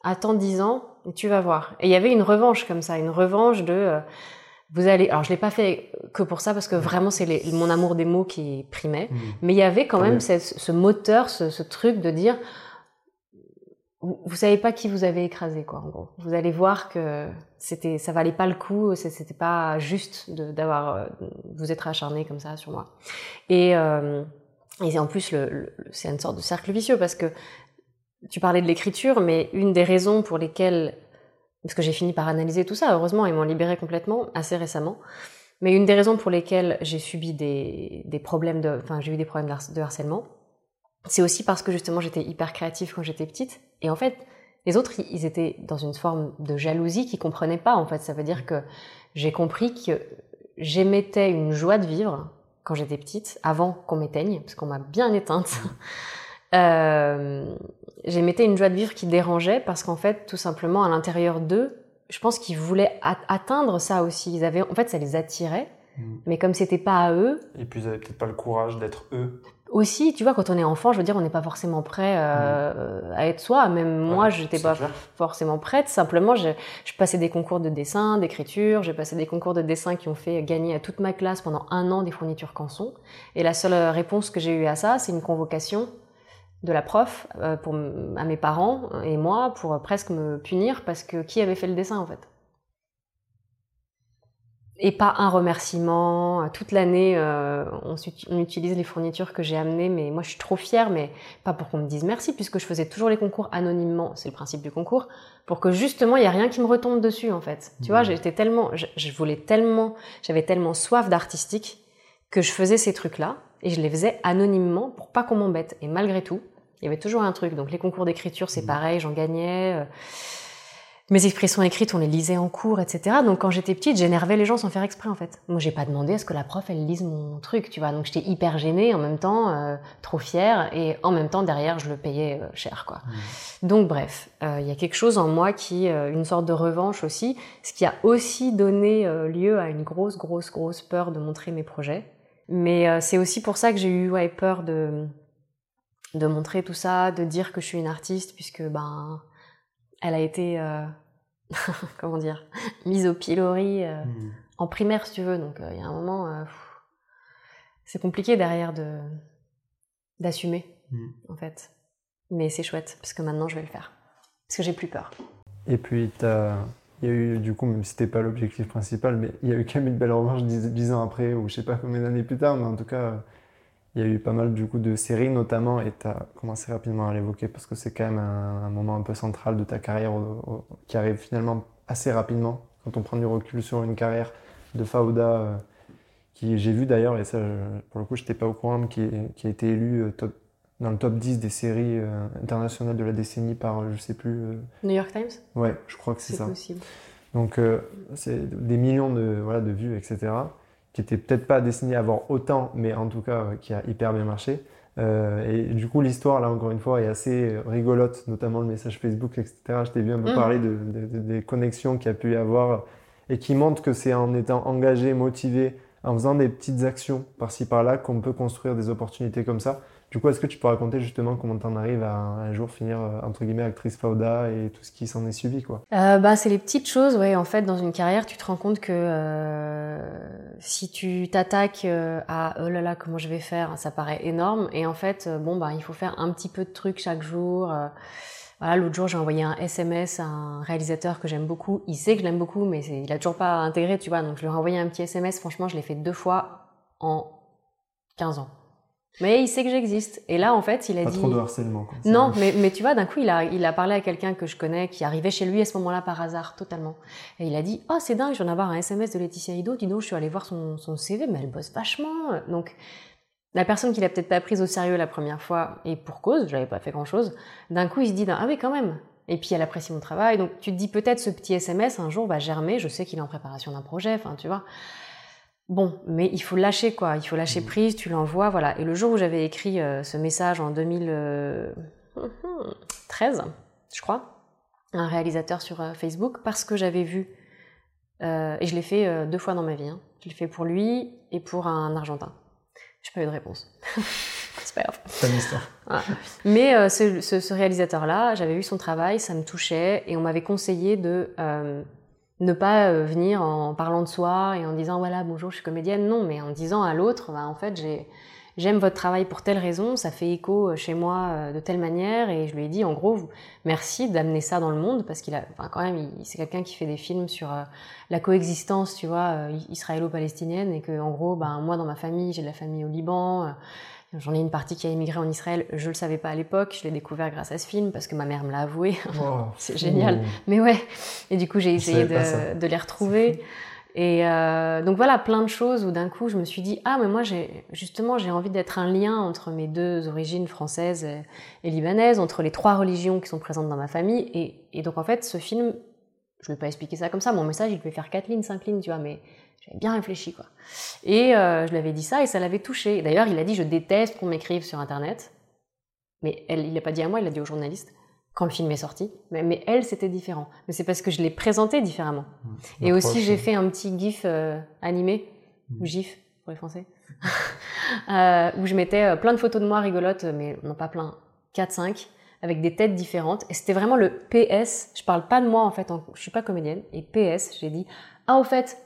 attends dix ans et tu vas voir. Et il y avait une revanche comme ça, une revanche de euh, vous allez. Alors je l'ai pas fait que pour ça parce que vraiment c'est mon amour des mots qui primait, mmh. mais il y avait quand même ce, moteur, ce, truc de dire vous, vous, savez pas qui vous avez écrasé quoi en gros. Vous allez voir que c'était ça valait pas le coup, c'était pas juste d'avoir euh, vous être acharné comme ça sur moi. Et euh, et en plus, le c'est une sorte de cercle vicieux parce que tu parlais de l'écriture, mais une des raisons pour lesquelles, parce que j'ai fini par analyser tout ça, heureusement, ils m'ont libéré complètement assez récemment. Mais une des raisons pour lesquelles j'ai subi des, des problèmes de, enfin, j'ai eu des problèmes de harcèlement, c'est aussi parce que justement j'étais hyper créative quand j'étais petite. Et en fait, les autres, ils étaient dans une forme de jalousie qu'ils comprenaient pas. En fait, ça veut dire que j'ai compris que j'émettais une joie de vivre quand j'étais petite, avant qu'on m'éteigne, parce qu'on m'a bien éteinte. Euh, j'émettais une joie de vivre qui dérangeait parce qu'en fait, tout simplement, à l'intérieur d'eux, je pense qu'ils voulaient atteindre ça aussi. Ils avaient, en fait, ça les attirait, mm. mais comme c'était pas à eux. Et puis ils avaient peut-être pas le courage d'être eux. Aussi, tu vois, quand on est enfant, je veux dire, on n'est pas forcément prêt euh, mm. à être soi. Même moi, je n'étais pas forcément prête. Simplement, je, je passais des concours de dessin, d'écriture. J'ai passé des concours de dessin qui ont fait gagner à toute ma classe pendant un an des fournitures canson. Et la seule réponse que j'ai eue à ça, c'est une convocation de la prof euh, pour, à mes parents et moi pour presque me punir parce que qui avait fait le dessin en fait et pas un remerciement. Toute l'année, euh, on, utilise les fournitures que j'ai amenées, mais moi je suis trop fière, mais pas pour qu'on me dise merci, puisque je faisais toujours les concours anonymement, c'est le principe du concours, pour que justement il y a rien qui me retombe dessus en fait. Tu vois, mmh. j'étais tellement, je voulais tellement, j'avais tellement soif d'artistique que je faisais ces trucs-là et je les faisais anonymement pour pas qu'on m'embête. Et malgré tout, il y avait toujours un truc. Donc les concours d'écriture, c'est mmh. pareil, j'en gagnais. Euh. mes expressions écrites, on les lisait en cours, etc. Donc quand j'étais petite, j'énervais les gens sans faire exprès en fait. Moi, j'ai pas demandé à ce que la prof elle lise mon truc, tu vois. Donc j'étais hyper gênée, en même temps euh, trop fière, et en même temps derrière je le payais euh, cher, quoi. Mmh. Donc bref, euh, il y a quelque chose en moi qui, une sorte de revanche aussi, ce qui a aussi donné lieu à une grosse, grosse, grosse peur de montrer mes projets. Mais c'est aussi pour ça que j'ai eu ouais, peur de de montrer tout ça, de dire que je suis une artiste, puisque ben elle a été *laughs* comment dire, mise au pilori euh, hmm. en primaire, si tu veux. Donc, euh, il y a un moment, euh, c'est compliqué derrière de d'assumer, hmm. en fait. Mais c'est chouette, parce que maintenant, je vais le faire. Parce que j'ai plus peur. Et puis, il y a eu, du coup, même si c'était pas l'objectif principal, mais il y a eu quand même une belle revanche dix, ans après, ou je sais pas combien d'années plus tard, mais en tout cas, il y a eu pas mal du coup de séries notamment, et tu as commencé rapidement à l'évoquer parce que c'est quand même un, moment un peu central de ta carrière qui arrive finalement assez rapidement quand on prend du recul sur une carrière de Fauda euh, qui j'ai vu d'ailleurs, et ça pour le coup je n'étais pas au courant, mais qui, qui a été élu euh, dans le top 10 des séries euh, internationales de la décennie par je sais plus. New York Times? Ouais, je crois que c'est ça. C'est possible. Donc c'est des millions de, voilà, de vues, etc qui était peut-être pas destiné à avoir autant, mais en tout cas euh, qui a hyper bien marché. Euh, et du coup, l'histoire, là, encore une fois, est assez rigolote, notamment le message Facebook, etc. Je t'ai vu un peu mm. parler de, des connexions qu'il y a pu y avoir et qui montrent que c'est en étant engagé, motivé, en faisant des petites actions par-ci par-là qu'on peut construire des opportunités comme ça. Du coup, est-ce que tu peux raconter justement comment tu en arrives à un jour finir, euh, entre guillemets, actrice Fauda et tout ce qui s'en est suivi quoi? Euh, bah, C'est les petites choses, ouais. En fait, dans une carrière, tu te rends compte que euh, si tu t'attaques à oh là là, comment je vais faire, ça paraît énorme. Et en fait, bon, bah, il faut faire un petit peu de trucs chaque jour. Voilà, l'autre jour, j'ai envoyé un SMS à un réalisateur que j'aime beaucoup. Il sait que je l'aime beaucoup, mais il a toujours pas intégré, tu vois. Donc, je lui ai envoyé un petit SMS. Franchement, je l'ai fait deux fois en 15 ans. Mais il sait que j'existe. Et là, en fait, il a pas dit. trop de harcèlement. Quoi. Non, mais, mais tu vois, d'un coup, il a, il a parlé à quelqu'un que je connais qui arrivait chez lui à ce moment-là par hasard, totalement. Et il a dit Oh, c'est dingue, je viens d'avoir un SMS de Laetitia Ido. Dis donc, je suis allée voir son, son CV, mais elle bosse vachement. Donc, la personne qui l'a peut-être pas prise au sérieux la première fois, et pour cause, j'avais pas fait grand-chose, d'un coup, il se dit Ah, oui, quand même. Et puis, elle apprécie mon travail. Donc, tu te dis peut-être ce petit SMS un jour va germer. Je sais qu'il est en préparation d'un projet, enfin, tu vois. Bon, mais il faut lâcher quoi, il faut lâcher mmh. prise, tu l'envoies, voilà. Et le jour où j'avais écrit euh, ce message en 2013, je crois, un réalisateur sur euh, Facebook, parce que j'avais vu, euh, et je l'ai fait deux fois dans ma vie, hein. je l'ai fait pour lui et pour un Argentin. Je n'ai pas eu de réponse. *laughs* C'est pas grave. C'est une histoire. Mais ce, ce réalisateur-là, j'avais vu son travail, ça me touchait, et on m'avait conseillé de ne pas euh, venir en parlant de soi et en disant voilà bonjour je suis comédienne. Non mais en disant à l'autre bah, en fait j'ai j'aime votre travail pour telle raison ça fait écho euh, chez moi euh, de telle manière. Et je lui ai dit en gros merci d'amener ça dans le monde parce qu'il a enfin, quand même c'est quelqu'un qui fait des films sur la coexistence tu vois israélo-palestinienne. Et que en gros ben moi dans ma famille j'ai de la famille au Liban J'en ai une partie qui a émigré en Israël. Je le savais pas à l'époque. Je l'ai découvert grâce à ce film parce que ma mère me l'a avoué. *laughs* c'est génial. Mais ouais. Et du coup, j'ai essayé de, de, les retrouver. Et euh, donc voilà, plein de choses où d'un coup, je me suis dit ah mais moi j'ai justement j'ai envie d'être un lien entre mes deux origines françaises et, libanaises, entre les trois religions qui sont présentes dans ma famille. Et, et donc en fait, ce film, je ne vais pas expliquer ça comme ça. Mon message, il peut faire quatre lignes, cinq lignes, tu vois, mais j'avais bien réfléchi, quoi. Et euh, je lui avais dit ça et ça l'avait touché. D'ailleurs, il a dit Je déteste qu'on m'écrive sur Internet. Mais elle, il l'a pas dit à moi, il l'a dit aux journalistes quand le film est sorti. Mais, mais elle, c'était différent. Mais c'est parce que je l'ai présenté différemment. Mmh. et aussi, j'ai fait un petit gif euh, animé, mmh. ou gif pour les Français, *laughs* euh, où je mettais plein de photos de moi rigolotes, mais non pas plein, 4-5, avec des têtes différentes. Et c'était vraiment le PS. Je parle pas de moi en fait, je suis pas comédienne. Et PS, j'ai dit Ah, au fait,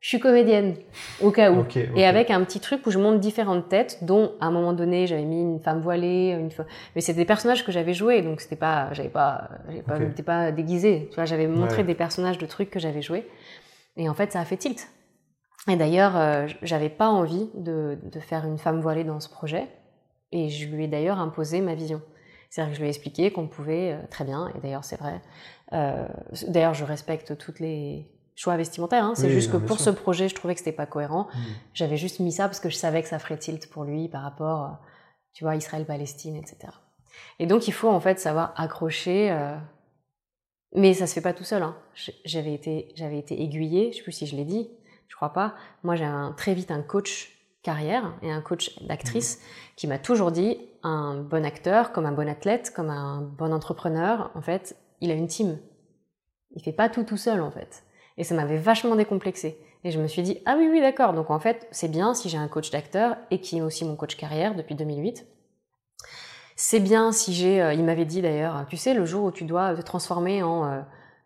je suis comédienne, au cas où. Et avec un petit truc où je monte différentes têtes, dont à un moment donné j'avais mis une femme voilée, une fois. Mais c'était des personnages que j'avais joués, donc c'était pas, j'avais pas, j'avais pas, okay. pas déguisé. Tu vois, j'avais montré des personnages de trucs que j'avais joués. Et en fait, ça a fait tilt. Et d'ailleurs, euh, j'avais pas envie de, de, faire une femme voilée dans ce projet. Et je lui ai d'ailleurs imposé ma vision. C'est-à-dire que je lui ai expliqué qu'on pouvait euh, très bien, et d'ailleurs c'est vrai. Euh, d'ailleurs, je respecte toutes les choix vestimentaire. Hein. C'est juste que pour ce projet, je trouvais que c'était pas cohérent. Mm. J'avais juste mis ça parce que je savais que ça ferait tilt pour lui par rapport, euh, tu vois, Israël-Palestine, etc. Et donc, il faut en fait savoir accrocher euh, Mais ça se fait pas tout seul. Hein. J'avais été, j'avais été aiguillée, je sais plus si je l'ai dit, je crois pas. Moi, j'ai très vite un coach carrière et un coach d'actrice mmh. qui m'a toujours dit un bon acteur, comme un bon athlète, comme un bon entrepreneur, en fait, il a une team. Il fait pas tout tout seul, en fait. Et ça m'avait vachement décomplexé. Et je me suis dit, ah oui, oui, d'accord. Donc en fait, c'est bien si j'ai un coach d'acteur et qui est aussi mon coach carrière depuis 2008. C'est bien si j'ai, euh, il m'avait dit d'ailleurs, tu sais, le jour où tu dois te transformer en euh,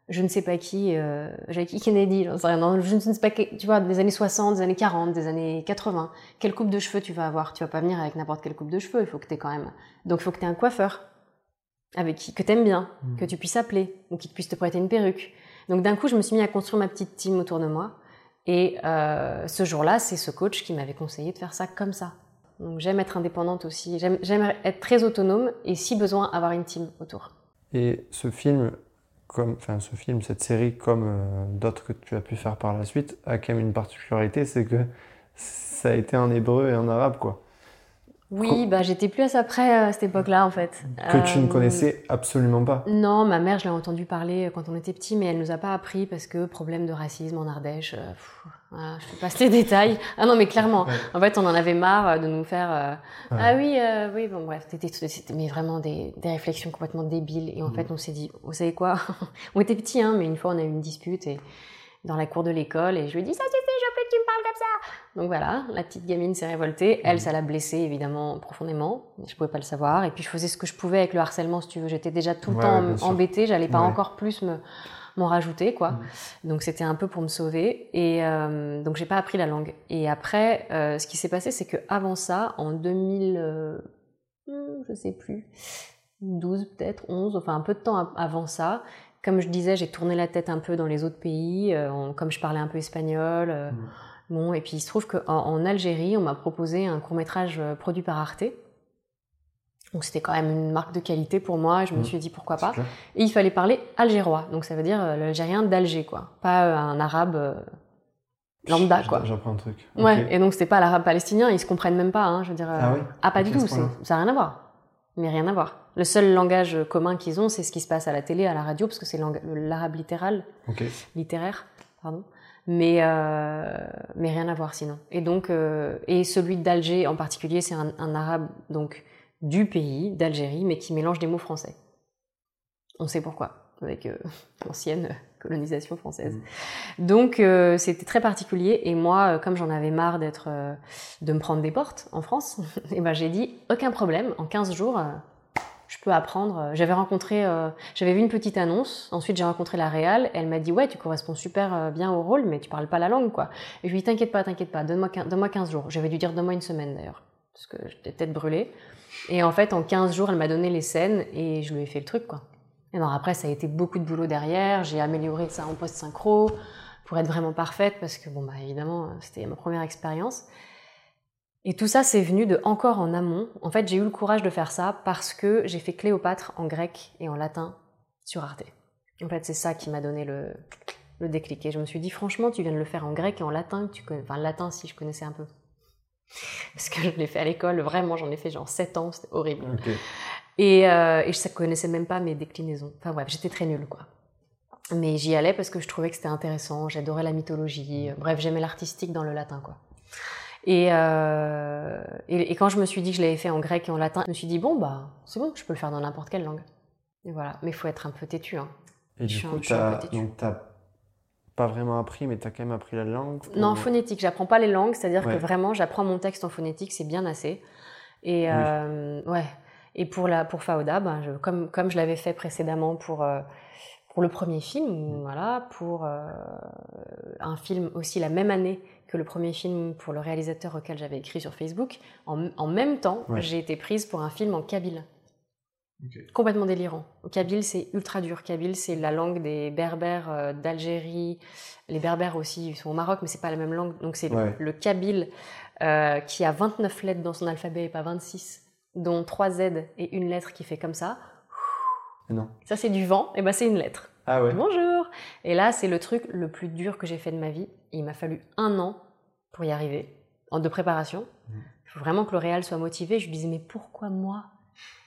je ne sais pas qui, euh, Jackie Kennedy, j'en sais rien, je ne sais pas, tu vois, des années 60, des années 40, des années 80, quelle coupe de cheveux tu vas avoir? Tu vas pas venir avec n'importe quelle coupe de cheveux, il faut que tu quand même. Donc il faut que tu aies un coiffeur avec qui, que t'aimes bien, mmh. que tu puisses appeler, ou qui puisse te prêter une perruque. Donc d'un coup, je me suis mis à construire ma petite team autour de moi. Et euh, ce jour-là, c'est ce coach qui m'avait conseillé de faire ça comme ça. Donc j'aime être indépendante aussi, j'aime être très autonome et si besoin avoir une team autour. Et ce film, enfin cette série, comme euh, d'autres que tu as pu faire par la suite, a quand même une particularité, c'est que ça a été en hébreu et en arabe, quoi. Oui, bah, j'étais plus à ça près euh, à cette époque-là, en fait. Que tu ne euh, connaissais absolument pas Non, ma mère, je l'ai entendu parler quand on était petit, mais elle nous a pas appris parce que problème de racisme en Ardèche. Euh, voilà, je fais pas ces *laughs* détails. Ah non, mais clairement. En fait, on en avait marre de nous faire. Ah oui, oui, bon, bref, c'était mais vraiment des, des, réflexions complètement débiles. Et en mm. fait, on s'est dit, vous savez quoi? *laughs* On était petits, hein, mais une fois, on a eu une dispute et dans la cour de l'école et je lui ai dit ça suffit, parles comme ça. Donc voilà, la petite gamine s'est révoltée. Elle, ça l'a blessée évidemment profondément. Je pouvais pas le savoir. Et puis je faisais ce que je pouvais avec le harcèlement, si tu veux. J'étais déjà tout le temps embêtée. J'allais pas encore plus me m'en rajouter quoi. Mm. Donc c'était un peu pour me sauver. Et euh, donc j'ai pas appris la langue. Et après, euh, ce qui s'est passé, c'est que avant ça, en 2000, euh, hmm, je sais plus, 12 peut-être, 11, enfin un peu de temps avant ça, comme je disais, j'ai tourné la tête un peu dans les autres pays, euh, comme je parlais un peu espagnol. Euh, mm. Bon, et puis il se trouve qu'en en Algérie, on m'a proposé un court métrage euh, produit par Arte. Donc c'était quand même une marque de qualité pour moi. Je me mm. suis dit pourquoi pas. Et il fallait parler algérois, donc ça veut dire l'algérien d'Alger, quoi, pas un arabe lambda, quoi. J'apprends un truc. Ouais. Et donc c'était pas l'arabe palestinien, ils se comprennent même pas. Hein, je veux dire. Ah, oui ah pas du tout. Ça n'a rien à voir. Mais rien à voir. Le seul langage commun qu'ils ont, c'est ce qui se passe à la télé, à la radio, parce que c'est l'arabe littéral, littéraire, pardon. Mais euh, mais rien à voir sinon. Et donc euh, et celui d'Alger en particulier, c'est un, arabe donc du pays d'Algérie, mais qui mélange des mots français. On sait pourquoi avec euh, *laughs* l'ancienne colonisation française. Mm. Donc c'était très particulier et moi comme j'en avais marre d'être de me prendre des portes en France, *laughs* et ben j'ai dit aucun problème en 15 jours je peux apprendre. Euh, j'avais rencontré, euh, j'avais vu une petite annonce. Ensuite, j'ai rencontré la réal. Elle m'a dit ouais, tu corresponds super euh, bien au rôle, mais tu parles pas la langue, quoi. Et je lui ai dit t'inquiète pas, t'inquiète pas, donne-moi donne 15 jours. J'avais dû dire donne-moi une semaine d'ailleurs, parce que j'étais tête brûlée. Et en fait, en 15 jours, elle m'a donné les scènes et je lui ai fait le truc, quoi. Et non, après, ça a été beaucoup de boulot derrière. J'ai amélioré ça en post-synchro pour être vraiment parfaite, parce que bon, bah évidemment, c'était ma première expérience. Et tout ça, c'est venu de encore en amont. En fait, j'ai eu le courage de faire ça parce que j'ai fait Cléopâtre en grec et en latin sur Arte. En fait, c'est ça qui m'a donné le, le déclic. Et je me suis dit, franchement, tu viens de le faire en grec et en latin. Tu connais... Enfin, latin, si je connaissais un peu. *laughs* Parce que je l'ai fait à l'école, vraiment, j'en ai fait genre 7 ans, c'était horrible. Et, euh, et je ne connaissais même pas mes déclinaisons. Enfin bref, j'étais très nulle, quoi. Mais j'y allais parce que je trouvais que c'était intéressant, j'adorais la mythologie. Bref, j'aimais l'artistique dans le latin, quoi. Euh, et, et, quand je me suis dit que je l'avais fait en grec et en latin, je me suis dit, bon, bah, c'est bon, je peux le faire dans n'importe quelle langue. Et voilà. Mais il faut être un peu têtu. Hein. Et du coup, tu n'as pas vraiment appris, mais tu as quand même appris la langue Non, en phonétique. J'apprends pas les langues, c'est-à-dire que vraiment, j'apprends mon texte en phonétique, c'est bien assez. Et euh, ouais. Et pour, la, pour Faoda, ben, je, comme, comme je l'avais fait précédemment pour, euh, pour le premier film, voilà, pour euh, un film aussi la même année que le premier film pour le réalisateur auquel j'avais écrit sur Facebook. En, même temps, j'ai été prise pour un film en kabyle. Complètement délirant. Kabyle, c'est ultra dur. Kabyle, c'est la langue des berbères euh, d'Algérie. Les berbères aussi, ils sont au Maroc, mais c'est pas la même langue. Donc c'est le, kabyle euh, qui a 29 lettres dans son alphabet et pas 26, dont 3 Z et une lettre qui fait comme ça. Non. Ça, c'est du vent, et ben c'est une lettre. Ah ouais. Bonjour. Et là, c'est le truc le plus dur que j'ai fait de ma vie. Il m'a fallu un an pour y arriver, en de préparation. Il faut vraiment que le réel soit motivé. Je lui disais, mais pourquoi moi?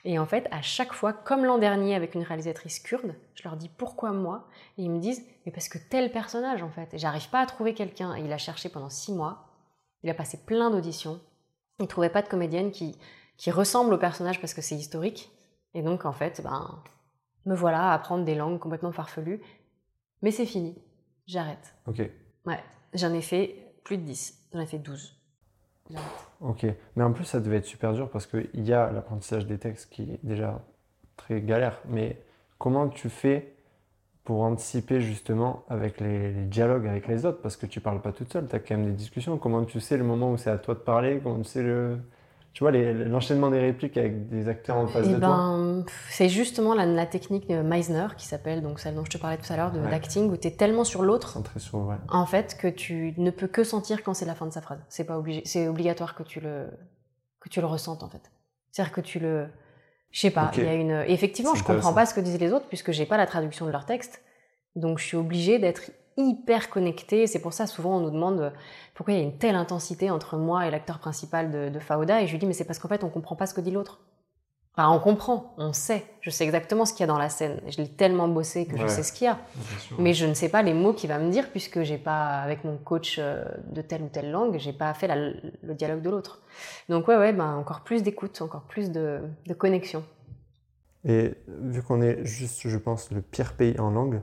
Et en fait, à chaque fois, comme l'an dernier avec une réalisatrice kurde, je leur dis pourquoi moi? Et ils me disent mais parce que tel personnage en fait. Et j'arrive pas à trouver quelqu'un. Et il a cherché pendant six mois. Il a passé plein d'auditions. Il trouvait pas de comédienne qui, qui ressemble au personnage parce que c'est historique. Et donc en fait, ben, me voilà à apprendre des langues complètement farfelues. Mais c'est fini. J'arrête. Ok. Ouais. J'en ai fait plus de 10. J'en ai fait 12. Ok, mais en plus ça devait être super dur parce qu'il y a l'apprentissage des textes qui est déjà très galère, mais comment tu fais pour anticiper justement avec les, dialogues avec les autres? Parce que tu parles pas toute seule, tu as quand même des discussions. Comment tu sais le moment où c'est à toi de parler? Comment tu sais le, tu vois, l'enchaînement des répliques avec des acteurs en face eh de ben, toi C'est justement la, technique de Meisner, qui s'appelle, donc celle dont je te parlais tout à l'heure, de l'acting, où tu es tellement sur l'autre, en fait, que tu ne peux que sentir quand c'est la fin de sa phrase. C'est pas obligé, c'est obligatoire que tu le, que tu le ressentes, en fait. C'est-à-dire que tu le, je sais pas, il y a une, effectivement, je comprends pas ce que disaient les autres, puisque j'ai pas la traduction de leur texte. Donc, je suis obligée d'être hyper connecté. C'est pour ça, souvent, on nous demande euh, pourquoi il y a une telle intensité entre moi et l'acteur principal de, de, Fauda. Et je lui dis, mais c'est parce qu'en fait, on comprend pas ce que dit l'autre. Enfin, on comprend, on sait. Je sais exactement ce qu'il y a dans la scène. Je l'ai tellement bossé que je sais ce qu'il y a. Mais je ne sais pas les mots qu'il va me dire puisque j'ai pas, avec mon coach euh, de telle ou telle langue, j'ai pas fait le dialogue de l'autre. Donc ouais, ouais, ben encore plus d'écoute, encore plus de, de connexion. Et vu qu'on est juste, je pense, le pire pays en langue,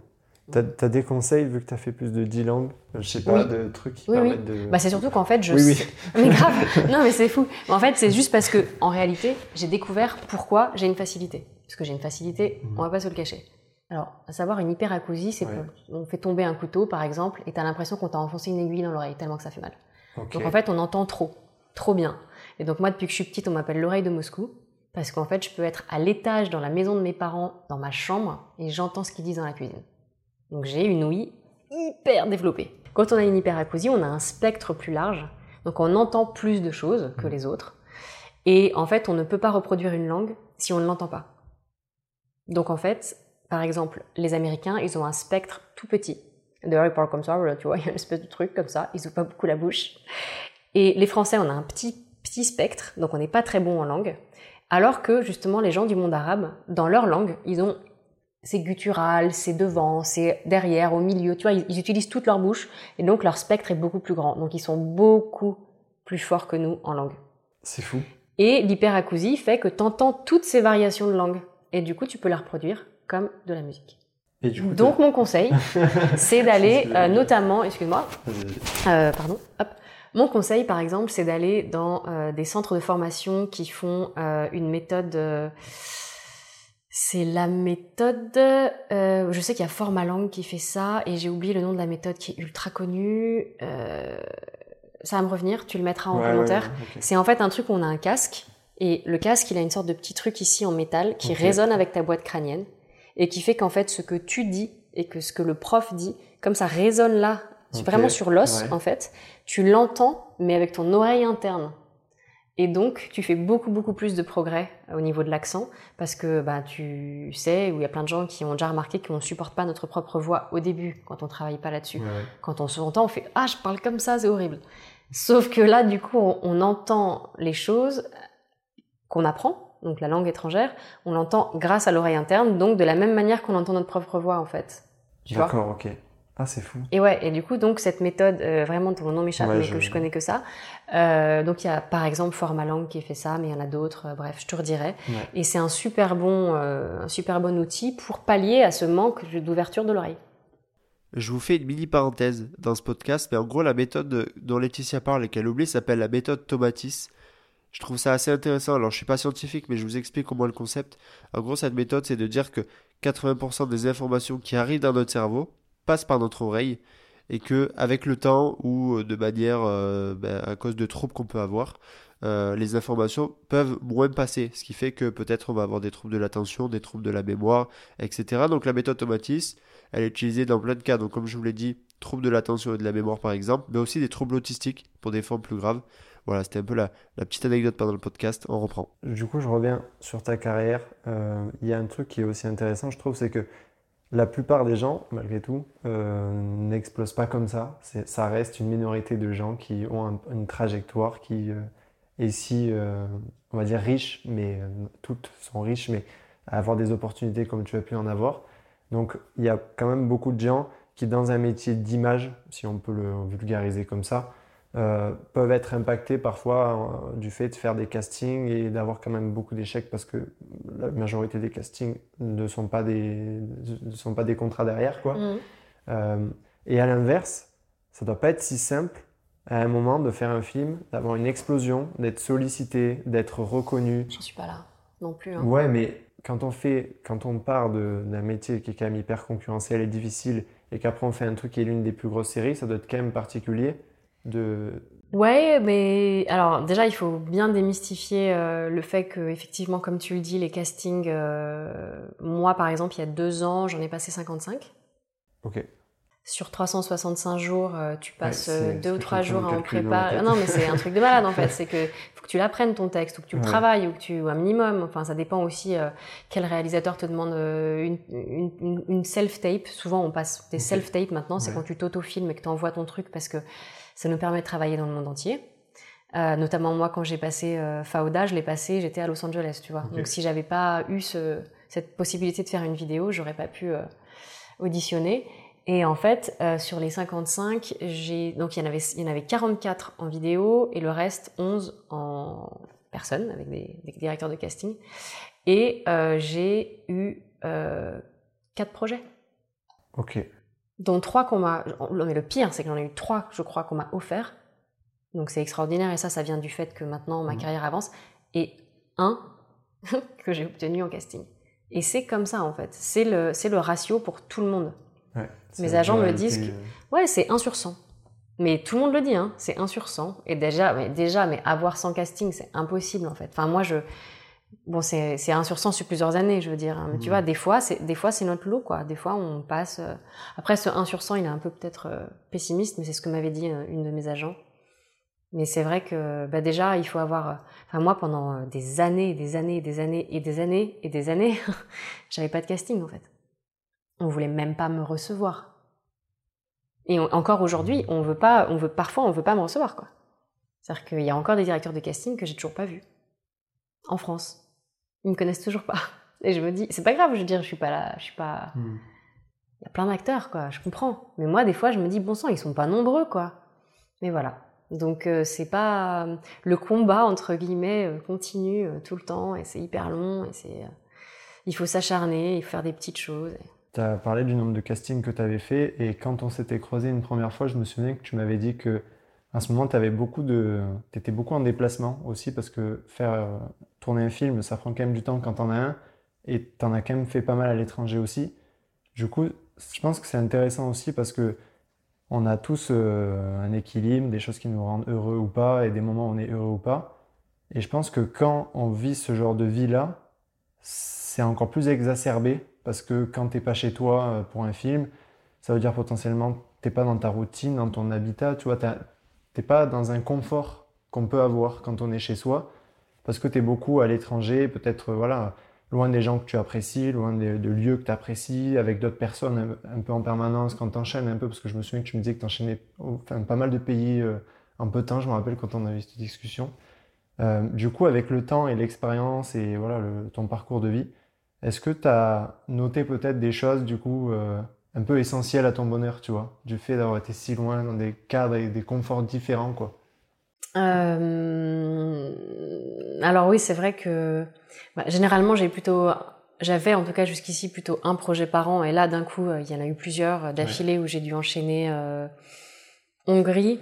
T'as as des conseils vu que tu as fait plus de 10 langues Je sais pas, de trucs qui permettent de. Bah, c'est surtout qu'en fait, je. Oui, oui. *laughs* Mais grave Non, mais c'est fou. En fait, c'est juste parce que, en réalité, j'ai découvert pourquoi j'ai une facilité. Parce que j'ai une facilité, mhm. on va pas se le cacher. Alors, à savoir, une hyperacousie, c'est qu'on fait tomber un couteau, par exemple, et tu as l'impression qu'on t'a enfoncé une aiguille dans l'oreille, tellement que ça fait mal. Donc, en fait, on entend trop. Trop bien. Et donc, moi, depuis que je suis petite, on m'appelle l'oreille de Moscou. Parce qu'en fait, je peux être à l'étage dans la maison de mes parents, dans ma chambre, et j'entends ce qu'ils disent dans la cuisine. Donc j'ai une ouïe hyper développée. Quand on a une hyperacousie, on a un spectre plus large, donc on entend plus de choses que les autres. Et en fait, on ne peut pas reproduire une langue si on ne l'entend pas. Donc en fait, par exemple, les Américains, ils ont un spectre tout petit. D'ailleurs, ils parlent comme ça, tu vois, *laughs* il y a une espèce de truc comme ça, ils n'ouvrent pas beaucoup la bouche. Et les Français, on a un petit, petit spectre, donc on n'est pas très bon en langue. Alors que justement, les gens du monde arabe, dans leur langue, ils ont c'est guttural, c'est devant, c'est derrière, au milieu. Tu vois, ils, utilisent toute leur bouche et donc leur spectre est beaucoup plus grand. Donc ils sont beaucoup plus forts que nous en langue. C'est fou. Et l'hyperacousie fait que tu entends toutes ces variations de langue et du coup tu peux les reproduire comme de la musique. Et du coup, donc mon conseil, *laughs* c'est d'aller euh, notamment, excuse-moi, euh, pardon, hop. Mon conseil, par exemple, c'est d'aller dans euh, des centres de formation qui font une méthode c'est la méthode. Euh, je sais qu'il y a Formalang qui fait ça et j'ai oublié le nom de la méthode qui est ultra connue. Euh, ça va me revenir, tu le mettras en commentaire. C'est en fait un truc où on a un casque et le casque il a une sorte de petit truc ici en métal qui résonne avec ta boîte crânienne et qui fait qu'en fait ce que tu dis et que ce que le prof dit, comme ça résonne là, vraiment sur l'os en fait, tu l'entends mais avec ton oreille interne. Et donc, tu fais beaucoup, beaucoup plus de progrès au niveau de l'accent parce que bah, tu sais, où il y a plein de gens qui ont déjà remarqué qu'on ne supporte pas notre propre voix au début quand on travaille pas là-dessus. Quand on se entend, on fait Ah, je parle comme ça, c'est horrible. Sauf que là, du coup, on, entend les choses qu'on apprend, donc la langue étrangère, on l'entend grâce à l'oreille interne, donc de la même manière qu'on entend notre propre voix en fait. D'accord, ok. Ah, c'est fou. Et ouais, et du coup, donc cette méthode, euh, vraiment, ton nom m'échappe, mais que je connais que ça. Euh, donc il y a par exemple Formalang qui fait ça, mais il y en a d'autres. Euh, bref, je te redirai. Et c'est un super bon, un super bon outil pour pallier à ce manque d'ouverture de l'oreille. Je vous fais une mini parenthèse dans ce podcast, mais en gros, la méthode dont Laetitia parle et qu'elle oublie s'appelle la méthode Tomatis. Je trouve ça assez intéressant. Alors, je suis pas scientifique, mais je vous explique comment le concept. En gros, cette méthode, c'est de dire que 80% des informations qui arrivent dans notre cerveau, passe par notre oreille et que avec le temps ou euh, de manière euh, ben, à cause de troubles qu'on peut avoir, euh, les informations peuvent moins passer, ce qui fait que peut-être on va avoir des troubles de l'attention, des troubles de la mémoire, etc. Donc la méthode Tomatis, elle est utilisée dans plein de cas. Donc comme je vous l'ai dit, troubles de l'attention et de la mémoire par exemple, mais aussi des troubles autistiques pour des formes plus graves. Voilà, c'était un peu la, la, petite anecdote pendant le podcast. On reprend. Du coup, je reviens sur ta carrière. Il y a un truc qui est aussi intéressant, je trouve, c'est que la plupart des gens, malgré tout, euh, n'explosent pas comme ça. Ça reste une minorité de gens qui ont une trajectoire qui euh, et si, on va dire, riche, mais toutes sont riches, mais à avoir des opportunités comme tu as pu en avoir. Donc il y a quand même beaucoup de gens qui, dans un métier d'image, si on peut le vulgariser comme ça, euh, peuvent être impactés parfois euh, du fait de faire des castings et d'avoir quand même beaucoup d'échecs parce que la majorité des castings ne sont pas des, ne sont pas des contrats derrière. Quoi. Mmh. Euh, et à l'inverse, ça doit pas être si simple à un moment de faire un film, d'avoir une explosion, d'être sollicité, d'être reconnu. J'en suis pas là non plus. Hein. Ouais, mais quand on fait, quand on part d'un métier qui est quand même hyper concurrentiel et difficile, et qu'après on fait un truc qui est l'une des plus grosses séries, ça doit être quand même particulier de. Ouais, mais alors déjà il faut bien démystifier euh, le fait que effectivement, comme tu le dis, les castings, euh, moi par exemple, il y a deux ans, j'en ai passé 55. Ok sur 365 jours, euh, tu passes deux ou trois jours à en préparer. Non, mais c'est un truc de malade en *laughs* fait. C'est que faut que tu l'apprennes ton texte, ou que tu le travailles, ou que tu, un minimum. Enfin, ça dépend aussi quel réalisateur te demande une, une, une self-tape. Souvent, on passe des self-tape maintenant. C'est quand tu t'auto-filmes et que tu envoies ton truc parce que ça nous permet de travailler dans le monde entier. Euh, notamment moi, quand j'ai passé euh, Fauda, je l'ai passé, j'étais à Los Angeles, tu vois. Donc si j'avais pas eu ce, cette possibilité de faire une vidéo, j'aurais pas pu auditionner. Et en fait, euh, sur les 55, j'ai donc il y en avait il y en avait 44 en vidéo et le reste 11 en personne avec des, des directeurs de casting. Et euh, j'ai eu euh, quatre projets. Ok. Dont trois qu'on m'a. Mais le pire, c'est que j'en ai eu trois, je crois, qu'on m'a offert. Donc c'est extraordinaire et ça, ça vient du fait que maintenant ma mmh. carrière avance. Et un *laughs* que j'ai obtenu en casting. Et c'est comme ça en fait. C'est le, c'est le ratio pour tout le monde. Mes agents me disent que ouais, c'est 1 sur 100. Mais tout le monde le dit, hein, c'est 1 sur 100. Et déjà, mais déjà, mais avoir 100 castings, c'est impossible en fait. Enfin, moi, je. Bon, c'est 1 sur 100 sur plusieurs années, je veux dire. Hein. Mais tu mmh. vois, des fois, c'est des fois c'est notre lot, quoi. Des fois, on passe. Euh, après, ce 1 sur 100, il est un peu peut-être euh, pessimiste, mais c'est ce que m'avait dit euh, une de mes agents. Mais c'est vrai que bah déjà, il faut avoir. Enfin, moi, pendant des années, des années, des années et des années et des années, *laughs* j'avais pas de casting en fait on voulait même pas me recevoir. Et encore aujourd'hui, on veut pas, on veut parfois, on veut pas me recevoir quoi. C'est-à-dire qu'il y a encore des directeurs de casting que j'ai toujours pas vus en France. Ils me connaissent toujours pas. *laughs* Et je me dis, c'est pas grave, je veux dire, je suis pas là, je suis pas. Hmm. Il y a plein d'acteurs quoi, je comprends. Mais moi, des fois, je me dis, bon sang, ils sont pas nombreux quoi. Mais voilà. Donc euh, c'est pas le combat entre guillemets euh, continue euh, tout le temps et c'est hyper long et c'est il faut s'acharner, il faut faire des petites choses. Tu as parlé du nombre de castings que tu avais fait et quand on s'était croisé une première fois, je me souviens que tu m'avais dit que à ce moment, tu avais beaucoup de, étais beaucoup en déplacement aussi parce que faire euh, tourner un film, ça prend quand même du temps quand on as un et tu en as quand même fait pas mal à l'étranger aussi. Du coup, je pense que c'est intéressant aussi parce que on a tous euh, un équilibre, des choses qui nous rendent heureux ou pas et des moments où on est heureux ou pas. Et je pense que quand on vit ce genre de vie-là, c'est encore plus exacerbé parce que quand tu n'es pas chez toi euh, pour un film, ça veut dire potentiellement tu n'es pas dans ta routine, dans ton habitat, tu vois, tu n'es pas dans un confort qu'on peut avoir quand on est chez soi, parce que tu es beaucoup à l'étranger, peut-être euh, voilà, loin des gens que tu apprécies, loin de, lieux que tu apprécies, avec d'autres personnes un, peu en permanence, quand tu enchaînes un peu, parce que je me souviens que tu me disais que tu enchaînais enfin, pas mal de pays euh, en peu de temps, je me rappelle quand on avait cette discussion. du coup, avec le temps et l'expérience et voilà, ton parcours de vie, est-ce que tu as noté peut-être des choses, du coup, euh, un peu essentielles à ton bonheur, tu vois, du fait d'avoir été si loin dans des cadres et des conforts différents, quoi euh... Alors oui, c'est vrai que bah, généralement j'ai plutôt, j'avais en tout cas jusqu'ici plutôt un projet par an, et là d'un coup il y en a eu plusieurs d'affilée où j'ai dû enchaîner euh, Hongrie,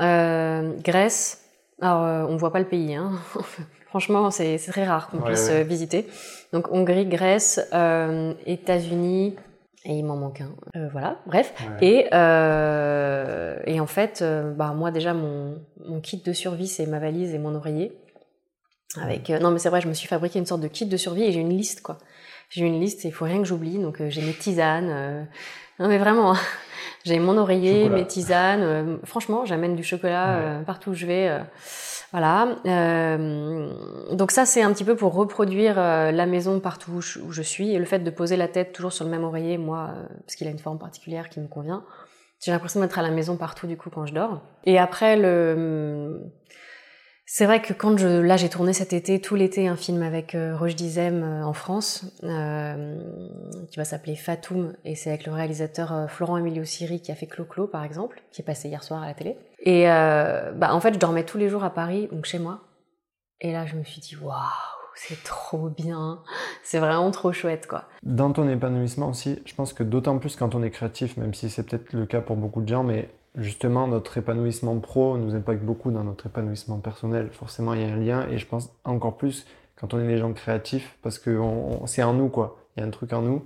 euh, Grèce. Alors euh, on voit pas le pays, hein. *laughs* Franchement, c'est très rare qu'on puisse euh, visiter. Donc Hongrie, Grèce, euh, États-Unis, et il m'en manque un. Euh, voilà, bref. Et, euh, et en fait, euh, bah, moi déjà, mon, mon kit de survie, c'est ma valise et mon oreiller. Avec, non mais c'est vrai, je me suis fabriqué une sorte de kit de survie et j'ai une liste quoi. J'ai une liste et il faut rien que j'oublie. Donc j'ai mes tisanes. non mais vraiment, *laughs* j'ai mon oreiller, mes tisanes. franchement, j'amène du chocolat partout où je vais. Voilà. Euh, donc ça, c'est un petit peu pour reproduire euh, la maison partout où je, suis. Et le fait de poser la tête toujours sur le même oreiller, moi, euh, parce qu'il a une forme particulière qui me convient. J'ai l'impression d'être à la maison partout du coup quand je dors. Et après, le c'est vrai que quand je, là j'ai tourné cet été, tout l'été, un film avec euh, Roche Dizem euh, en France, euh, qui va s'appeler Fatoum, et c'est avec le réalisateur euh, Florent Emilio Siri qui a fait Clo-Clo par exemple, qui est passé hier soir à la télé. Et bah, en fait, je dormais tous les jours à Paris, donc chez moi. Et là, je me suis dit, waouh, c'est trop bien, c'est vraiment trop chouette quoi. Dans ton épanouissement aussi, je pense que d'autant plus quand on est créatif, même si c'est peut-être le cas pour beaucoup de gens, mais justement, notre épanouissement pro nous impacte beaucoup dans notre épanouissement personnel. Forcément, il y a un lien et je pense encore plus quand on est des gens créatifs parce que c'est en nous, quoi. Il y a un truc en nous.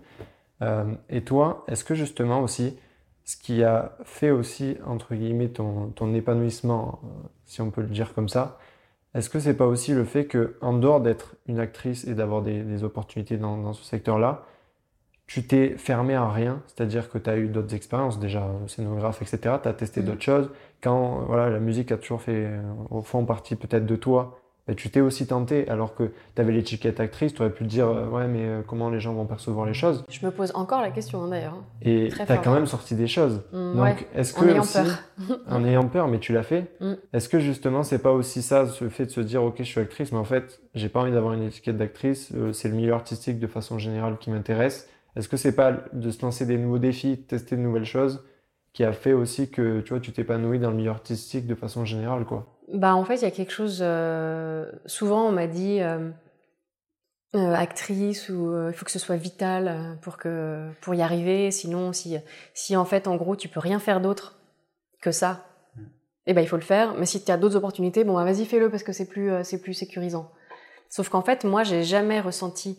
Euh, et toi, est-ce que justement aussi, ce qui a fait aussi, entre guillemets, ton, ton épanouissement, euh, si on peut le dire comme ça, est-ce que c'est pas aussi le fait que, en dehors d'être une actrice et d'avoir des, opportunités dans ce secteur-là, tu t'es fermé à rien, c'est-à-dire que tu as eu d'autres expériences, déjà scénographe, etc. Tu as testé mm. d'autres choses. Quand voilà, la musique a toujours fait, euh, au fond, partie peut-être de toi, ben, tu t'es aussi tenté, alors que tu avais l'étiquette actrice, tu aurais pu te dire, euh, ouais, mais euh, comment les gens vont percevoir les choses Je me pose encore la question, hein, d'ailleurs. Et tu as quand même sorti des choses. Mm, Donc, est-ce que. En ayant peur. *laughs* en ayant peur, mais tu l'as fait. Mm. Est-ce que justement, c'est pas aussi ça, ce fait de se dire, ok, je suis actrice, mais en fait, j'ai pas envie d'avoir une étiquette d'actrice, c'est le milieu artistique de façon générale qui m'intéresse est-ce que c'est pas de se lancer des nouveaux défis, tester de nouvelles choses, qui a fait aussi que tu vois, tu t'épanouis dans le milieu artistique de façon générale, quoi? Bah en fait, il y a quelque chose. Euh, souvent, on m'a dit euh, euh, actrice ou il faut que ce soit vital pour que pour y arriver. Sinon, si si en fait, en gros, tu peux rien faire d'autre que ça, mm. eh ben il faut le faire. Mais si tu as d'autres opportunités, bon, bah, vas-y, fais-le parce que c'est plus c'est plus sécurisant. Sauf qu'en fait, moi, j'ai jamais ressenti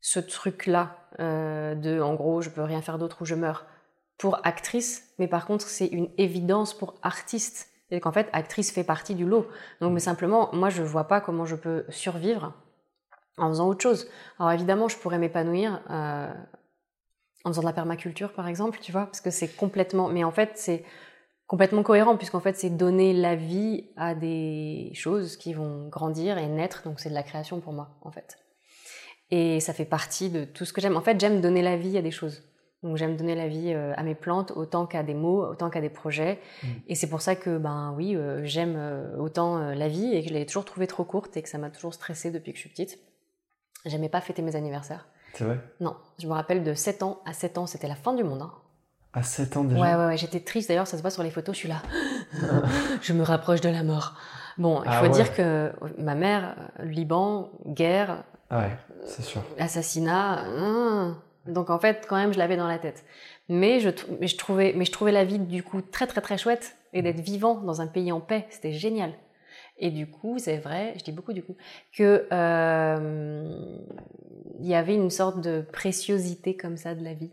ce truc-là euh, de, en gros, je peux rien faire d'autre ou je meurs pour actrice, mais par contre, c'est une évidence pour artiste. Et qu'en fait, actrice fait partie du lot. Donc, mais simplement, moi, je vois pas comment je peux survivre en faisant autre chose. Alors, évidemment, je pourrais m'épanouir euh, en faisant de la permaculture, par exemple, tu vois, parce que c'est complètement. Mais en fait, c'est complètement cohérent, puisqu'en fait, c'est donner la vie à des choses qui vont grandir et naître. Donc, c'est de la création pour moi, en fait. Et ça fait partie de tout ce que j'aime. En fait, j'aime donner la vie à des choses. Donc j'aime donner la vie euh, à mes plantes autant qu'à des mots, autant qu'à des projets. Mm. Et c'est pour ça que ben oui, euh, j'aime euh, autant la vie et que je l'ai toujours trouvée trop courte et que ça m'a toujours stressée depuis que je suis petite. J'aimais pas fêter mes anniversaires. C'est vrai? Non, je me rappelle de 7 ans à 7 ans, c'était la fin du monde. Hein. À 7 ans déjà? Ouais, ouais, ouais j'étais triste. D'ailleurs, ça se voit sur les photos, je suis là. *laughs* je me rapproche de la mort. Bon, il ah faut dire que ma mère, Liban, guerre, ouais, c'est sûr. Assassinat. Hein. Donc en fait, quand même, je l'avais dans la tête. Mais je, trouvais, mais je trouvais la vie du coup très très très chouette et d'être vivant dans un pays en paix, c'était génial. Et du coup, c'est vrai, je dis beaucoup du coup, que euh, il y avait une sorte de préciosité comme ça de la vie.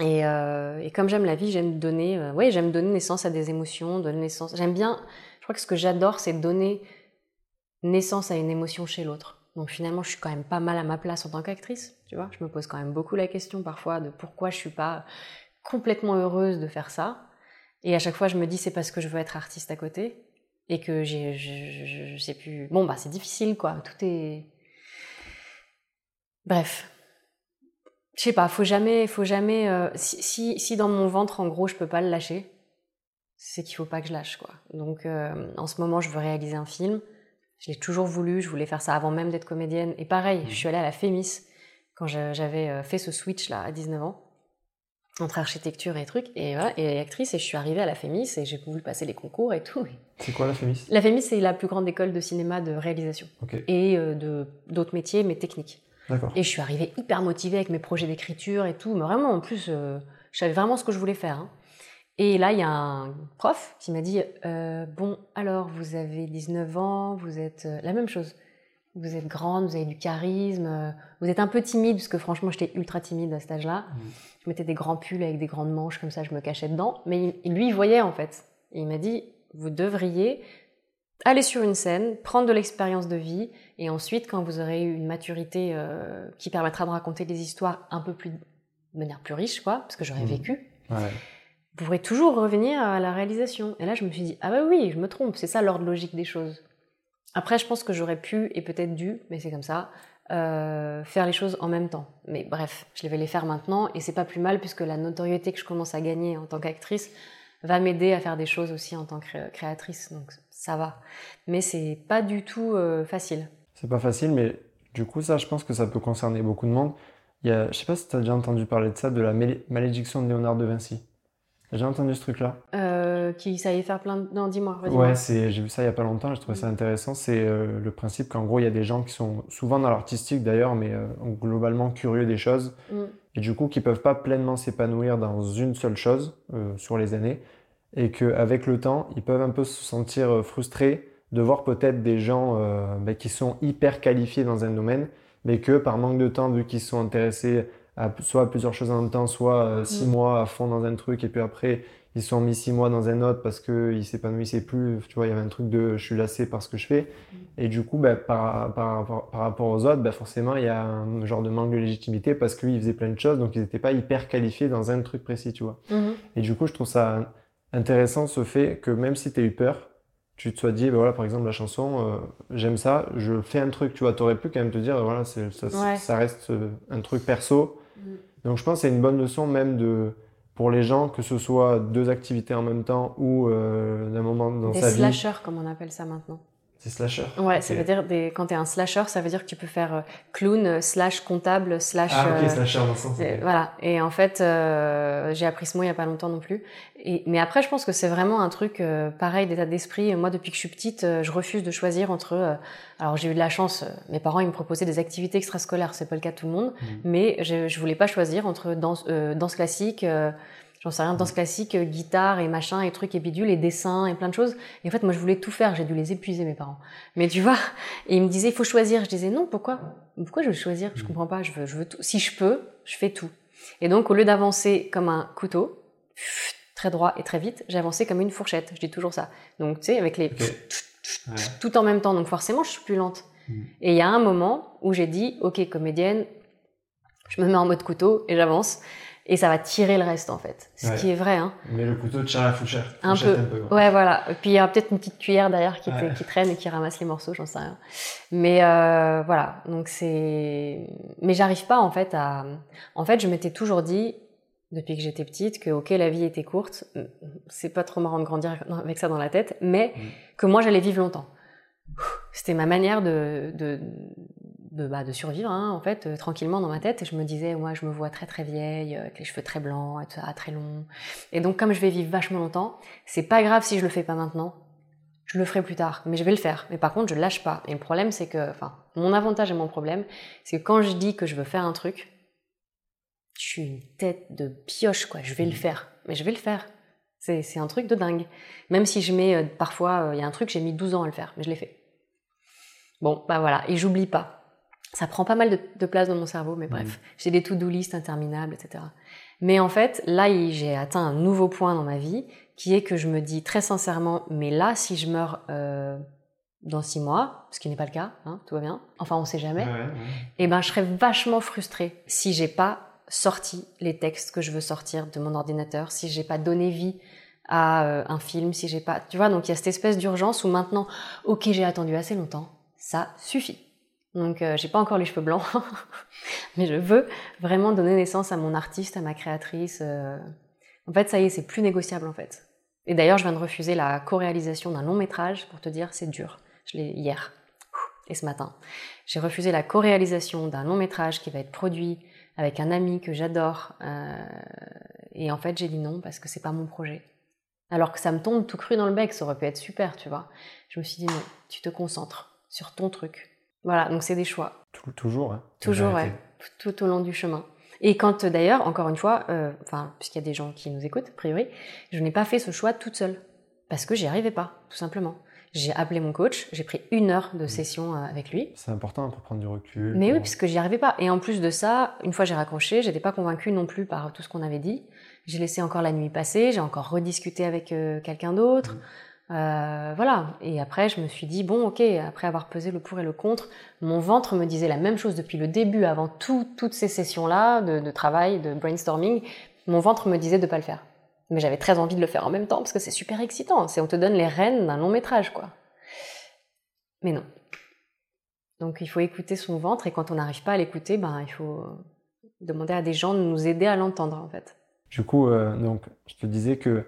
Et, euh, comme j'aime la vie, j'aime donner, euh, j'aime donner naissance à des émotions, donner naissance. J'aime bien. Je crois que ce que j'adore, c'est donner naissance à une émotion chez l'autre. Donc finalement, je suis quand même pas mal à ma place en tant qu'actrice, tu vois. Je me pose quand même beaucoup la question parfois de pourquoi je suis pas complètement heureuse de faire ça. Et à chaque fois, je me dis c'est parce que je veux être artiste à côté et que je, je, sais plus. Bon bah c'est difficile quoi. Tout est. Bref. Je sais pas. Faut jamais, faut jamais. Euh, si, si, si dans mon ventre en gros je peux pas le lâcher, c'est qu'il faut pas que je lâche quoi. Donc euh, en ce moment, je veux réaliser un film je l'ai toujours voulu, je voulais faire ça avant même d'être comédienne. Et pareil, je suis allée à la Fémis quand j'avais euh, fait ce switch là à 19 ans entre architecture et trucs et voilà, et actrice et je suis arrivée à la Fémis et j'ai voulu passer les concours et tout. C'est quoi la Fémis? La Fémis c'est la plus grande école de cinéma de réalisation et euh, de d'autres métiers mais techniques. Et je suis arrivée hyper motivée avec mes projets d'écriture et tout, mais vraiment en plus euh, je savais vraiment ce que je voulais faire. Hein. Et là, il y a un prof qui m'a dit euh, Bon, alors, vous avez 19 ans, vous êtes euh, la même chose. Vous êtes grande, vous avez du charisme, euh, vous êtes un peu timide, parce que franchement, j'étais ultra timide à cet âge-là. Mmh. Je mettais des grands pulls avec des grandes manches, comme ça, je me cachais dedans. Mais lui, il voyait en fait. Et il m'a dit Vous devriez aller sur une scène, prendre de l'expérience de vie, et ensuite, quand vous aurez eu une maturité euh, qui permettra de raconter des histoires un peu plus de manière plus riche, quoi, parce que j'aurais mmh. vécu. Ouais pourrez toujours revenir à la réalisation. Et là, je me suis dit, ah bah oui, je me trompe, c'est ça l'ordre logique des choses. Après, je pense que j'aurais pu, et peut-être dû, mais c'est comme ça, euh, faire les choses en même temps. Mais bref, je vais les faire maintenant, et c'est pas plus mal, puisque la notoriété que je commence à gagner en tant qu'actrice va m'aider à faire des choses aussi en tant que créatrice. Donc ça va. Mais c'est pas du tout facile. C'est pas facile, mais du coup, ça, je pense que ça peut concerner beaucoup de monde. Il y a, je sais pas si tu as déjà entendu parler de ça, de la malédiction de Léonard de Vinci. J'ai entendu ce truc-là? Euh, qui savait faire plein de... Non, dis-moi. Ouais, c'est... j'ai vu ça il y a pas longtemps, je trouvais ça intéressant. C'est euh, le principe qu'en gros, il y a des gens qui sont souvent dans l'artistique d'ailleurs, mais euh, globalement curieux des choses, mm. et du coup qui peuvent pas pleinement s'épanouir dans une seule chose sur les années, et qu'avec le temps, ils peuvent un peu se sentir frustrés de voir peut-être des gens bah, qui sont hyper qualifiés dans un domaine, mais que par manque de temps, vu qu'ils sont intéressés soit plusieurs choses en même temps, soit euh, six mm. mois à fond dans un truc, et puis après, ils sont mis six mois dans un autre parce qu'ils s'épanouissaient plus. Tu vois, il y avait un truc de je suis lassé par ce que je fais. Mm. Et du coup, bah, par, par, par, rapport aux autres, bah, forcément, il y a un genre de manque de légitimité parce qu'ils faisaient plein de choses, donc ils n'étaient pas hyper qualifiés dans un truc précis, tu vois. Mm-hmm. Et du coup, je trouve ça intéressant ce fait que même si tu as eu peur, tu te sois dit, bah voilà, par exemple, la chanson, euh, j'aime ça, je fais un truc, tu vois, t'aurais pu quand même te dire, voilà, ça, ça, reste euh, un truc perso, donc je pense que c'est une bonne leçon même de, pour les gens, que ce soit deux activités en même temps ou euh, d'un moment dans sa vie. Des slashers, comme on appelle ça maintenant. C'est slasher. Ouais, ça veut dire des... quand tu es un slasher, ça veut dire que tu peux faire euh, clown, euh, slash comptable, slash. Ah, ok, slasher dans ce sens. voilà. Et en fait, euh, j'ai appris ce mot il y a pas longtemps non plus. Et... Mais après, je pense que c'est vraiment un truc pareil d'état d'esprit. Moi, depuis que je suis petite, je refuse de choisir entre. alors, j'ai eu de la chance. Mes parents, ils me proposaient des activités extrascolaires. C'est pas le cas de tout le monde. Mmh. Mais je... je voulais pas choisir entre danse, danse classique j'en sais rien, danse classique, euh, guitare et machin et trucs et bidules et dessins et plein de choses. Et en fait, moi, je voulais tout faire. J'ai dû les épuiser, mes parents. Mais tu vois, *laughs* et ils me disaient, il faut choisir. Je disais, non, pourquoi? Pourquoi je veux choisir? Je comprends pas. Je veux, je veux tout. Si je peux, je fais tout. Et donc, au lieu d'avancer comme un couteau, très droit et très vite, j'ai avancé comme une fourchette. Je dis toujours ça. Donc, tu sais, avec les... Tout en même temps. Donc, forcément, je suis plus lente. Mm. Et il y a un moment où j'ai dit, OK, comédienne, je me mets en mode couteau et j'avance et ça va tirer le reste en fait. Ce qui est vrai. Hein. Mais le couteau tire la fourchette. Un peu. ouais. voilà. Et puis il y a peut-être une petite cuillère derrière qui, qui, traîne et qui ramasse les morceaux, j'en sais rien. Mais euh, voilà. Donc c'est. Mais j'arrive pas en fait à. En fait, je m'étais toujours dit depuis que j'étais petite que ok la vie était courte, c'est pas trop marrant de grandir avec ça dans la tête, mais mm. que moi j'allais vivre longtemps. C'était ma manière de, de, de, bah, de survivre, hein, en fait, euh, tranquillement dans ma tête. Et je me disais, moi, je me vois très très vieille, euh, avec les cheveux très blancs, très longs. Et donc, comme je vais vivre vachement longtemps, c'est pas grave si je le fais pas maintenant. Je le ferai plus tard, mais je vais le faire. Mais par contre, je lâche pas. Et le problème, c'est que, enfin, mon avantage et mon problème, c'est que quand je dis que je veux faire un truc, je suis une tête de pioche, quoi. Je vais le faire. Mais je vais le faire. C'est un truc de dingue. Même si je mets, euh, parfois, il y a un truc, j'ai mis 12 ans à le faire, mais je l'ai fait. Bon, bah voilà. Et j'oublie pas ça prend pas mal de, place dans mon cerveau, mais bref, mm. j'ai des to-do list interminables, etc. Mais en fait, là, j'ai atteint un nouveau point dans ma vie, qui est que je me dis très sincèrement, mais là, si je meurs euh, dans six mois, ce qui n'est pas le cas, hein, tout va bien, enfin, on sait jamais, et eh ben, je serais vachement frustrée si j'ai pas sorti les textes que je veux sortir de mon ordinateur, si j'ai pas donné vie à euh, un film, si j'ai pas, tu vois, donc il y a cette espèce d'urgence où maintenant, ok, j'ai attendu assez longtemps, ça suffit. Donc euh, j'ai pas encore les cheveux blancs, *laughs* mais je veux vraiment donner naissance à mon artiste, à ma créatrice. Euh. En fait, ça y est, c'est plus négociable en fait. Et d'ailleurs, je viens de refuser la co-réalisation d'un long métrage pour te dire, c'est dur. Je l'ai hier et ce matin. J'ai refusé la co-réalisation d'un long métrage qui va être produit avec un ami que j'adore. Euh, et en fait, j'ai dit non parce que c'est pas mon projet. Alors que ça me tombe tout cru dans le bec, ça aurait pu être super, tu vois. Je me suis dit non, tu te concentres sur ton truc, voilà, donc c'est des choix. toujours, hein, Toujours, ouais. Tout, au long du chemin. Et quand d'ailleurs, encore une fois, euh, enfin, puisqu'il y a des gens qui nous écoutent, a priori, je n'ai pas fait ce choix toute seule. Parce que j'y arrivais pas, tout simplement. J'ai appelé mon coach, j'ai pris une heure de session euh, avec lui. C'est important pour prendre du recul. Mais oui, puisque j'y arrivais pas. Et en plus de ça, une fois j'ai raccroché, j'étais pas convaincue non plus par tout ce qu'on avait dit. J'ai laissé encore la nuit passer, j'ai encore rediscuté avec euh, quelqu'un d'autre. Mmh. Euh, voilà. Et après, je me suis dit, bon, ok, après avoir pesé le pour et le contre, mon ventre me disait la même chose depuis le début, avant toutes ces sessions-là de, travail, de brainstorming. Mon ventre me disait de pas le faire. Mais j'avais très envie de le faire en même temps parce que c'est super excitant. C'est on te donne les rênes d'un long métrage, quoi. Mais non. Donc il faut écouter son ventre et quand on n'arrive pas à l'écouter, ben il faut demander à des gens de nous aider à l'entendre en fait. Du coup, euh, donc je te disais que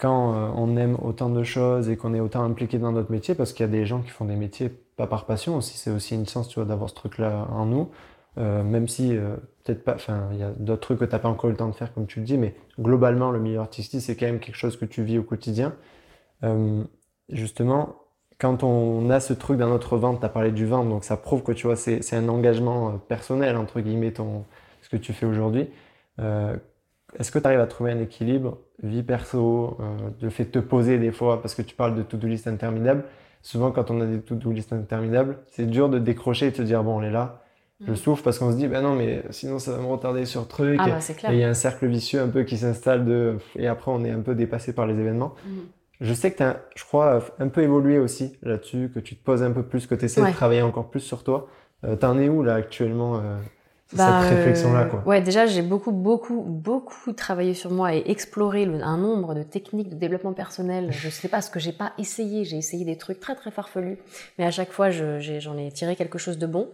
quand euh, on aime autant de choses et qu'on est autant impliqué dans notre métier, parce qu'il y a des gens qui font des métiers pas par passion aussi, c'est aussi une chance, tu vois, d'avoir ce truc-là en nous, euh, même si euh, peut-être pas, enfin, il y a d'autres trucs que tu n'as pas encore eu le temps de faire, comme tu le dis, mais globalement, le milieu artistique, c'est quand même quelque chose que tu vis au quotidien. justement, quand on a ce truc dans notre vente, tu as parlé du vent, donc ça prouve que tu vois, c'est un engagement personnel, entre guillemets, ton, ce que tu fais aujourd'hui. Est-ce que tu arrives à trouver un équilibre vie perso, euh, le fait de te poser des fois, parce que tu parles de to-do list interminable. Souvent, quand on a des to-do list interminables, c'est dur de décrocher et de te dire, bon, on est là. Je mm. souffre parce qu'on se dit, ben non, mais sinon ça va me retarder sur truc. Ah bah, et il y a un cercle vicieux un peu qui s'installe de, et après on est un peu dépassé par les événements. Mm. Je sais que tu as, je crois, un peu évolué aussi là-dessus, que tu te poses un peu plus, que tu essaies de travailler encore plus sur toi. Euh, T'en es où là actuellement euh, bah, cette réflexion-là, quoi. Ouais, déjà, j'ai beaucoup, beaucoup, beaucoup travaillé sur moi et exploré un nombre de techniques de développement personnel. Je sais pas ce que j'ai pas essayé. J'ai essayé des trucs très, très farfelus, mais à chaque fois, j'en ai, tiré quelque chose de bon.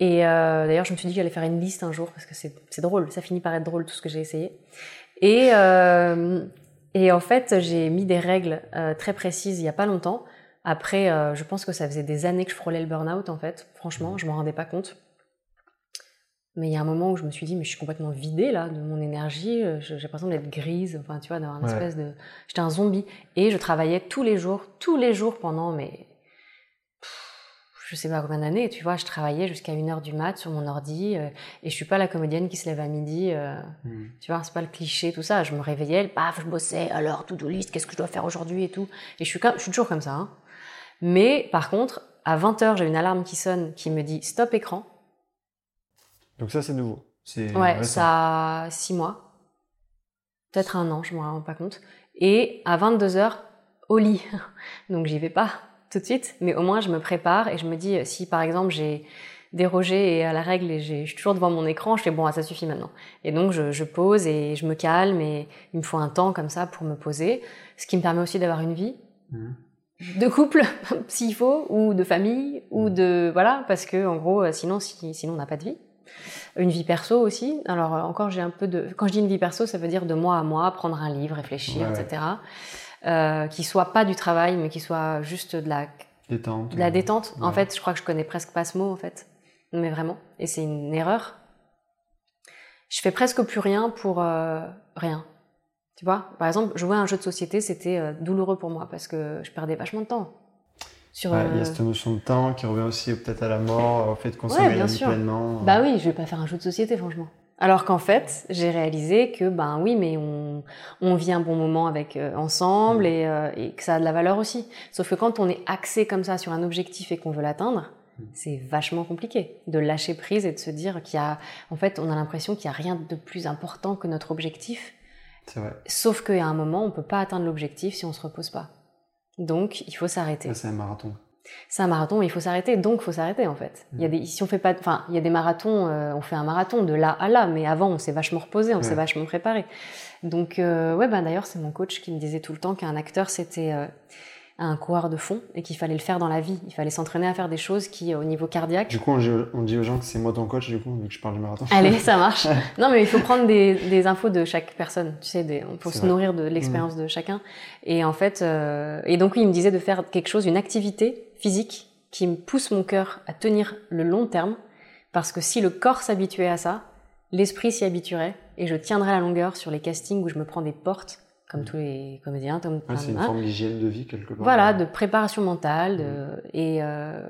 Et euh, d'ailleurs, je me suis dit que j'allais faire une liste un jour parce que c'est drôle. Ça finit par être drôle tout ce que j'ai essayé. Et euh, et en fait, j'ai mis des règles euh, très précises il y a pas longtemps. Après, euh, je pense que ça faisait des années que je frôlais le burn-out en fait. Franchement, je m'en rendais pas compte. Mais il y a un moment où je me suis dit, mais je suis complètement vidée là de mon énergie. Euh, j'ai l'impression d'être grise, enfin tu vois, d'avoir une espèce de. J'étais un zombie et je travaillais tous les jours, tous les jours pendant mais je sais pas combien d'années. Tu vois, je travaillais jusqu'à 1 heure du mat sur mon ordi euh, et je suis pas la comédienne qui se lève à midi. Euh, hmm. Tu vois, c'est pas le cliché tout ça. Je me réveillais, paf, je bossais. Alors to do list, qu'est-ce que je dois faire aujourd'hui et tout. Et je suis, je suis toujours comme ça. Hein. Mais par contre, à 20 heures, j'ai une alarme qui sonne qui me dit stop écran donc ça, c'est nouveau. Ouais, ça a six mois. Peut-être un an, je ne me rends pas compte. Et à 22 heures, au lit. *laughs* Donc j'y vais pas tout de suite, mais au moins je me prépare et je me dis, si par exemple j'ai dérogé à la règle et je suis toujours devant mon écran, je fais bon, ah, ça suffit maintenant. Et donc je, pose et je me calme et il me faut un temps comme ça pour me poser, ce qui me permet aussi d'avoir une vie. Mmh. de couple *laughs* s'il faut ou de famille ou de voilà parce que en gros sinon sinon on n'a pas de vie une vie perso aussi. Alors euh, encore, j'ai un peu de. Quand je dis une vie perso, ça veut dire de moi à moi, prendre un livre, réfléchir, etc. Euh, qui soit pas du travail, mais qui soit juste de la détente. De la détente. En fait, je crois que je connais presque pas ce mot, en fait. Mais vraiment. Et c'est une erreur. Je fais presque plus rien pour euh, rien. Tu vois? Par exemple, jouer à un jeu de société, c'était douloureux pour moi parce que je perdais vachement de temps. Il y a euh, cette notion de temps qui revient aussi peut-être à la mort, au fait de consommer bien la vie pleinement. Bah oui, je vais pas faire un jeu de société, franchement. Alors qu'en fait, j'ai réalisé que ben oui, mais on, on vit un bon moment avec euh, ensemble mm. et, euh, et, que ça a de la valeur aussi. Sauf que quand on est axé comme ça sur un objectif et qu'on veut l'atteindre, mm. c'est vachement compliqué de lâcher prise et de se dire qu'il y a, en fait, on a l'impression qu'il y a rien de plus important que notre objectif. C'est vrai. Sauf qu'à un moment, on peut pas atteindre l'objectif si on se repose pas. Donc, il faut s'arrêter. C'est un marathon. C'est un marathon, il faut s'arrêter. Donc, il faut s'arrêter en fait. Il y a des, si on fait pas, enfin, il y a des marathons, euh, on fait un marathon de là à là, mais avant, on s'est vachement reposé, on s'est vachement préparé. Donc, euh, ouais, ben d'ailleurs, c'est mon coach qui me disait tout le temps qu'un acteur, c'était euh, un coureur de fond et qu'il fallait le faire dans la vie. Il fallait s'entraîner à faire des choses qui, au niveau cardiaque. Du coup, on, dit aux gens que c'est moi ton coach, du coup, vu que je parle du marathon. Allez, ça *laughs* marche. non, mais il faut prendre des, des, infos de chaque personne, tu sais, des, pour se nourrir de l'expérience mmh. de chacun. Et en fait, euh, et donc, oui, il me disait de faire quelque chose, une activité physique qui me pousse mon cœur à tenir le long terme. Parce que si le corps s'habituait à ça, l'esprit s'y habituerait et je tiendrais la longueur sur les castings où je me prends des portes comme mm. tous les comédiens. c'est une forme d'hygiène de vie quelque part. Voilà, de préparation mentale. De, mm. Et euh,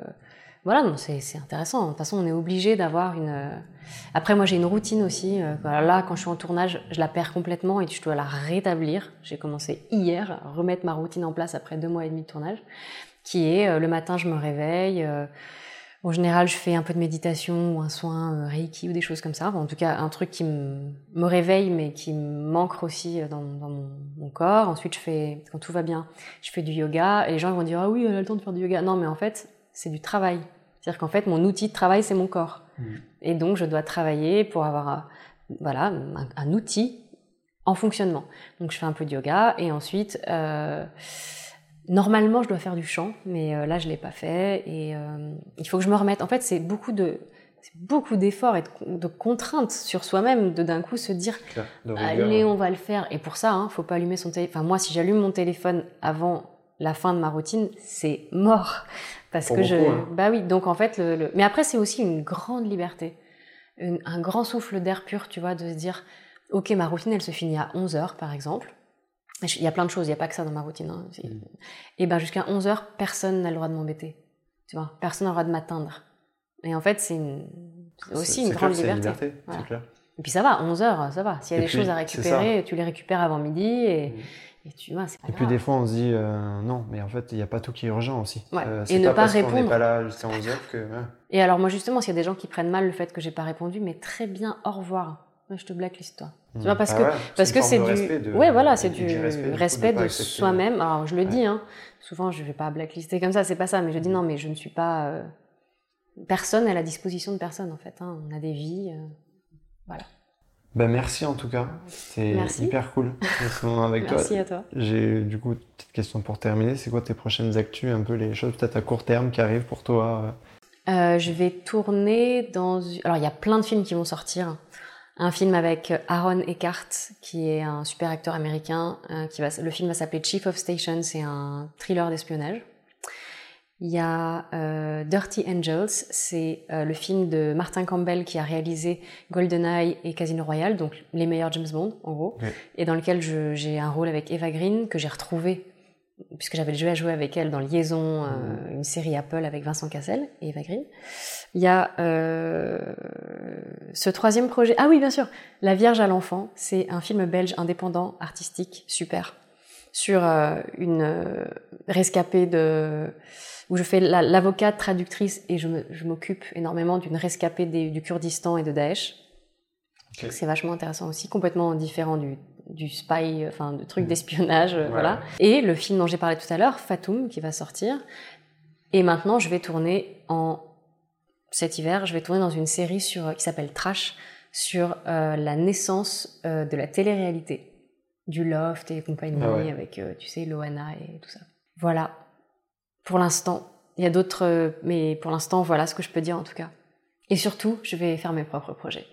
voilà, non, c'est, c'est intéressant. De toute façon, on est obligé d'avoir une. Euh, après, moi, j'ai une routine aussi. Euh, là, quand je suis en tournage, je la perds complètement et je dois la rétablir. J'ai commencé hier à remettre ma routine en place après deux mois et demi de tournage, qui est le matin, je me réveille. En général, je fais un peu de méditation ou un soin euh, Reiki ou des choses comme ça. en tout cas, un truc qui me, réveille mais qui me manque aussi euh, dans, mon, corps. Ensuite, je fais, quand tout va bien, je fais du yoga. Et les gens vont dire, ah oui, elle a le temps de faire du yoga. Non, mais en fait, c'est du travail. C'est-à-dire qu'en fait, mon outil de travail, c'est mon corps. Mmh. Et donc, je dois travailler pour avoir, euh, voilà, un, outil en fonctionnement. Donc, je fais un peu de yoga et ensuite, Normalement, je dois faire du chant, mais euh, là, je l'ai pas fait et euh, il faut que je me remette. En fait, c'est beaucoup de c'est beaucoup d'efforts et de, de contraintes sur soi-même de d'un coup se dire Clair, de rigueur. allez on va le faire et pour ça hein, faut pas allumer son téléphone enfin moi si j'allume mon téléphone avant la fin de ma routine c'est mort *laughs* parce Pour que je hein. bah oui donc en fait le, le- mais après c'est aussi une grande liberté Une- un grand souffle d'air pur tu vois de se dire ok ma routine elle se finit à 11 heures par exemple il y a plein de choses il y a pas que ça dans ma routine hein. Mm. et ben jusqu'à 11 heures personne n'a le droit de m'embêter tu vois personne n'a le droit de m'atteindre et en fait c'est aussi une grande clair, liberté, liberté, Voilà. clair. et puis ça va 11 heures ça va s'il y a Et des puis, choses à récupérer tu les récupères avant midi et, Mm. et tu vois c'est Et puis des fois, on se dit euh, non, mais en fait, il n'y a pas tout qui est urgent aussi. Ouais. Euh, Et ne pas parce répondre. n'est pas là jusqu'à 11h que. ouais. Et alors moi justement, s'il y a des gens qui prennent mal le fait que j'ai pas répondu, mais très bien, au revoir. Je te blacklist toi. Tu vois parce Ah que ouais, parce que c'est du respect de- ouais voilà, c'est du du respect, du coup, de soi-même. Alors je le dis hein. Souvent je vais pas blacklister comme ça, c'est pas ça, mais je dis non mais je ne suis pas euh, personne à la disposition de personne en fait. hein. On a des vies. euh. Ben, merci en tout cas. C'est Merci. hyper cool *laughs* de ce moment avec Merci toi. à toi. J'ai du coup une petite question pour terminer. C'est quoi tes prochaines actus, un peu les choses peut-être à court terme qui arrivent pour toi Euh, je vais tourner dans. Alors, il y a plein de films qui vont sortir. Un film avec Aaron Eckhart, qui est un super acteur américain. euh, qui va... Le film va s'appeler Chief of Station. C'est un thriller d'espionnage. Il y a euh, Dirty Angels. C'est euh, le film de Martin Campbell qui a réalisé GoldenEye et Casino Royale, donc les meilleurs James Bond, en gros. Et dans lequel j'ai un rôle avec Eva Green, que j'ai retrouvé puisque j'avais déjà joué avec elle dans Liaison, euh, une série Apple avec Vincent Cassel et Eva Green. Il y a euh, ce troisième projet. Ah oui, bien sûr, La Vierge à l'enfant. C'est un film belge indépendant, artistique, super, sur euh, une rescapée de où je fais la- l'avocate traductrice et je m'occupe énormément d'une rescapée des- du Kurdistan et de Daesh. C'est vachement intéressant aussi, complètement différent du, du spy, enfin, de trucs Mhm. d'espionnage, euh, Ouais. voilà. Et le film dont j'ai parlé tout à l'heure, Fatoum, qui va sortir. Et maintenant, je vais tourner en cet hiver, je vais tourner dans une série sur qui s'appelle Trash sur euh, la naissance euh, de la télé-réalité, du Loft et compagnie, Ah ouais. avec euh, tu sais Loana et tout ça. Voilà. Pour l'instant, il y a d'autres, mais pour l'instant, voilà ce que je peux dire en tout cas. Et surtout, je vais faire mes propres projets.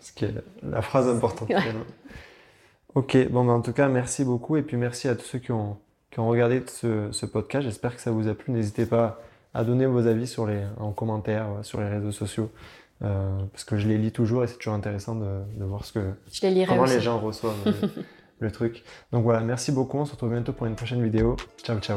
Ce qui est la, la phrase importante. *laughs* Ok, bon, ben, en tout cas, merci beaucoup. Et puis merci à tous ceux qui ont, qui ont regardé ce, ce podcast. J'espère que ça vous a plu. N'hésitez pas à donner vos avis sur les, en commentaire euh, sur les réseaux sociaux. euh, parce que je les lis toujours et c'est toujours intéressant de, de voir ce que, Je les lirai comment aussi. les gens reçoivent le, *laughs* le truc. Donc voilà, merci beaucoup. On se retrouve bientôt pour une prochaine vidéo. Ciao, ciao.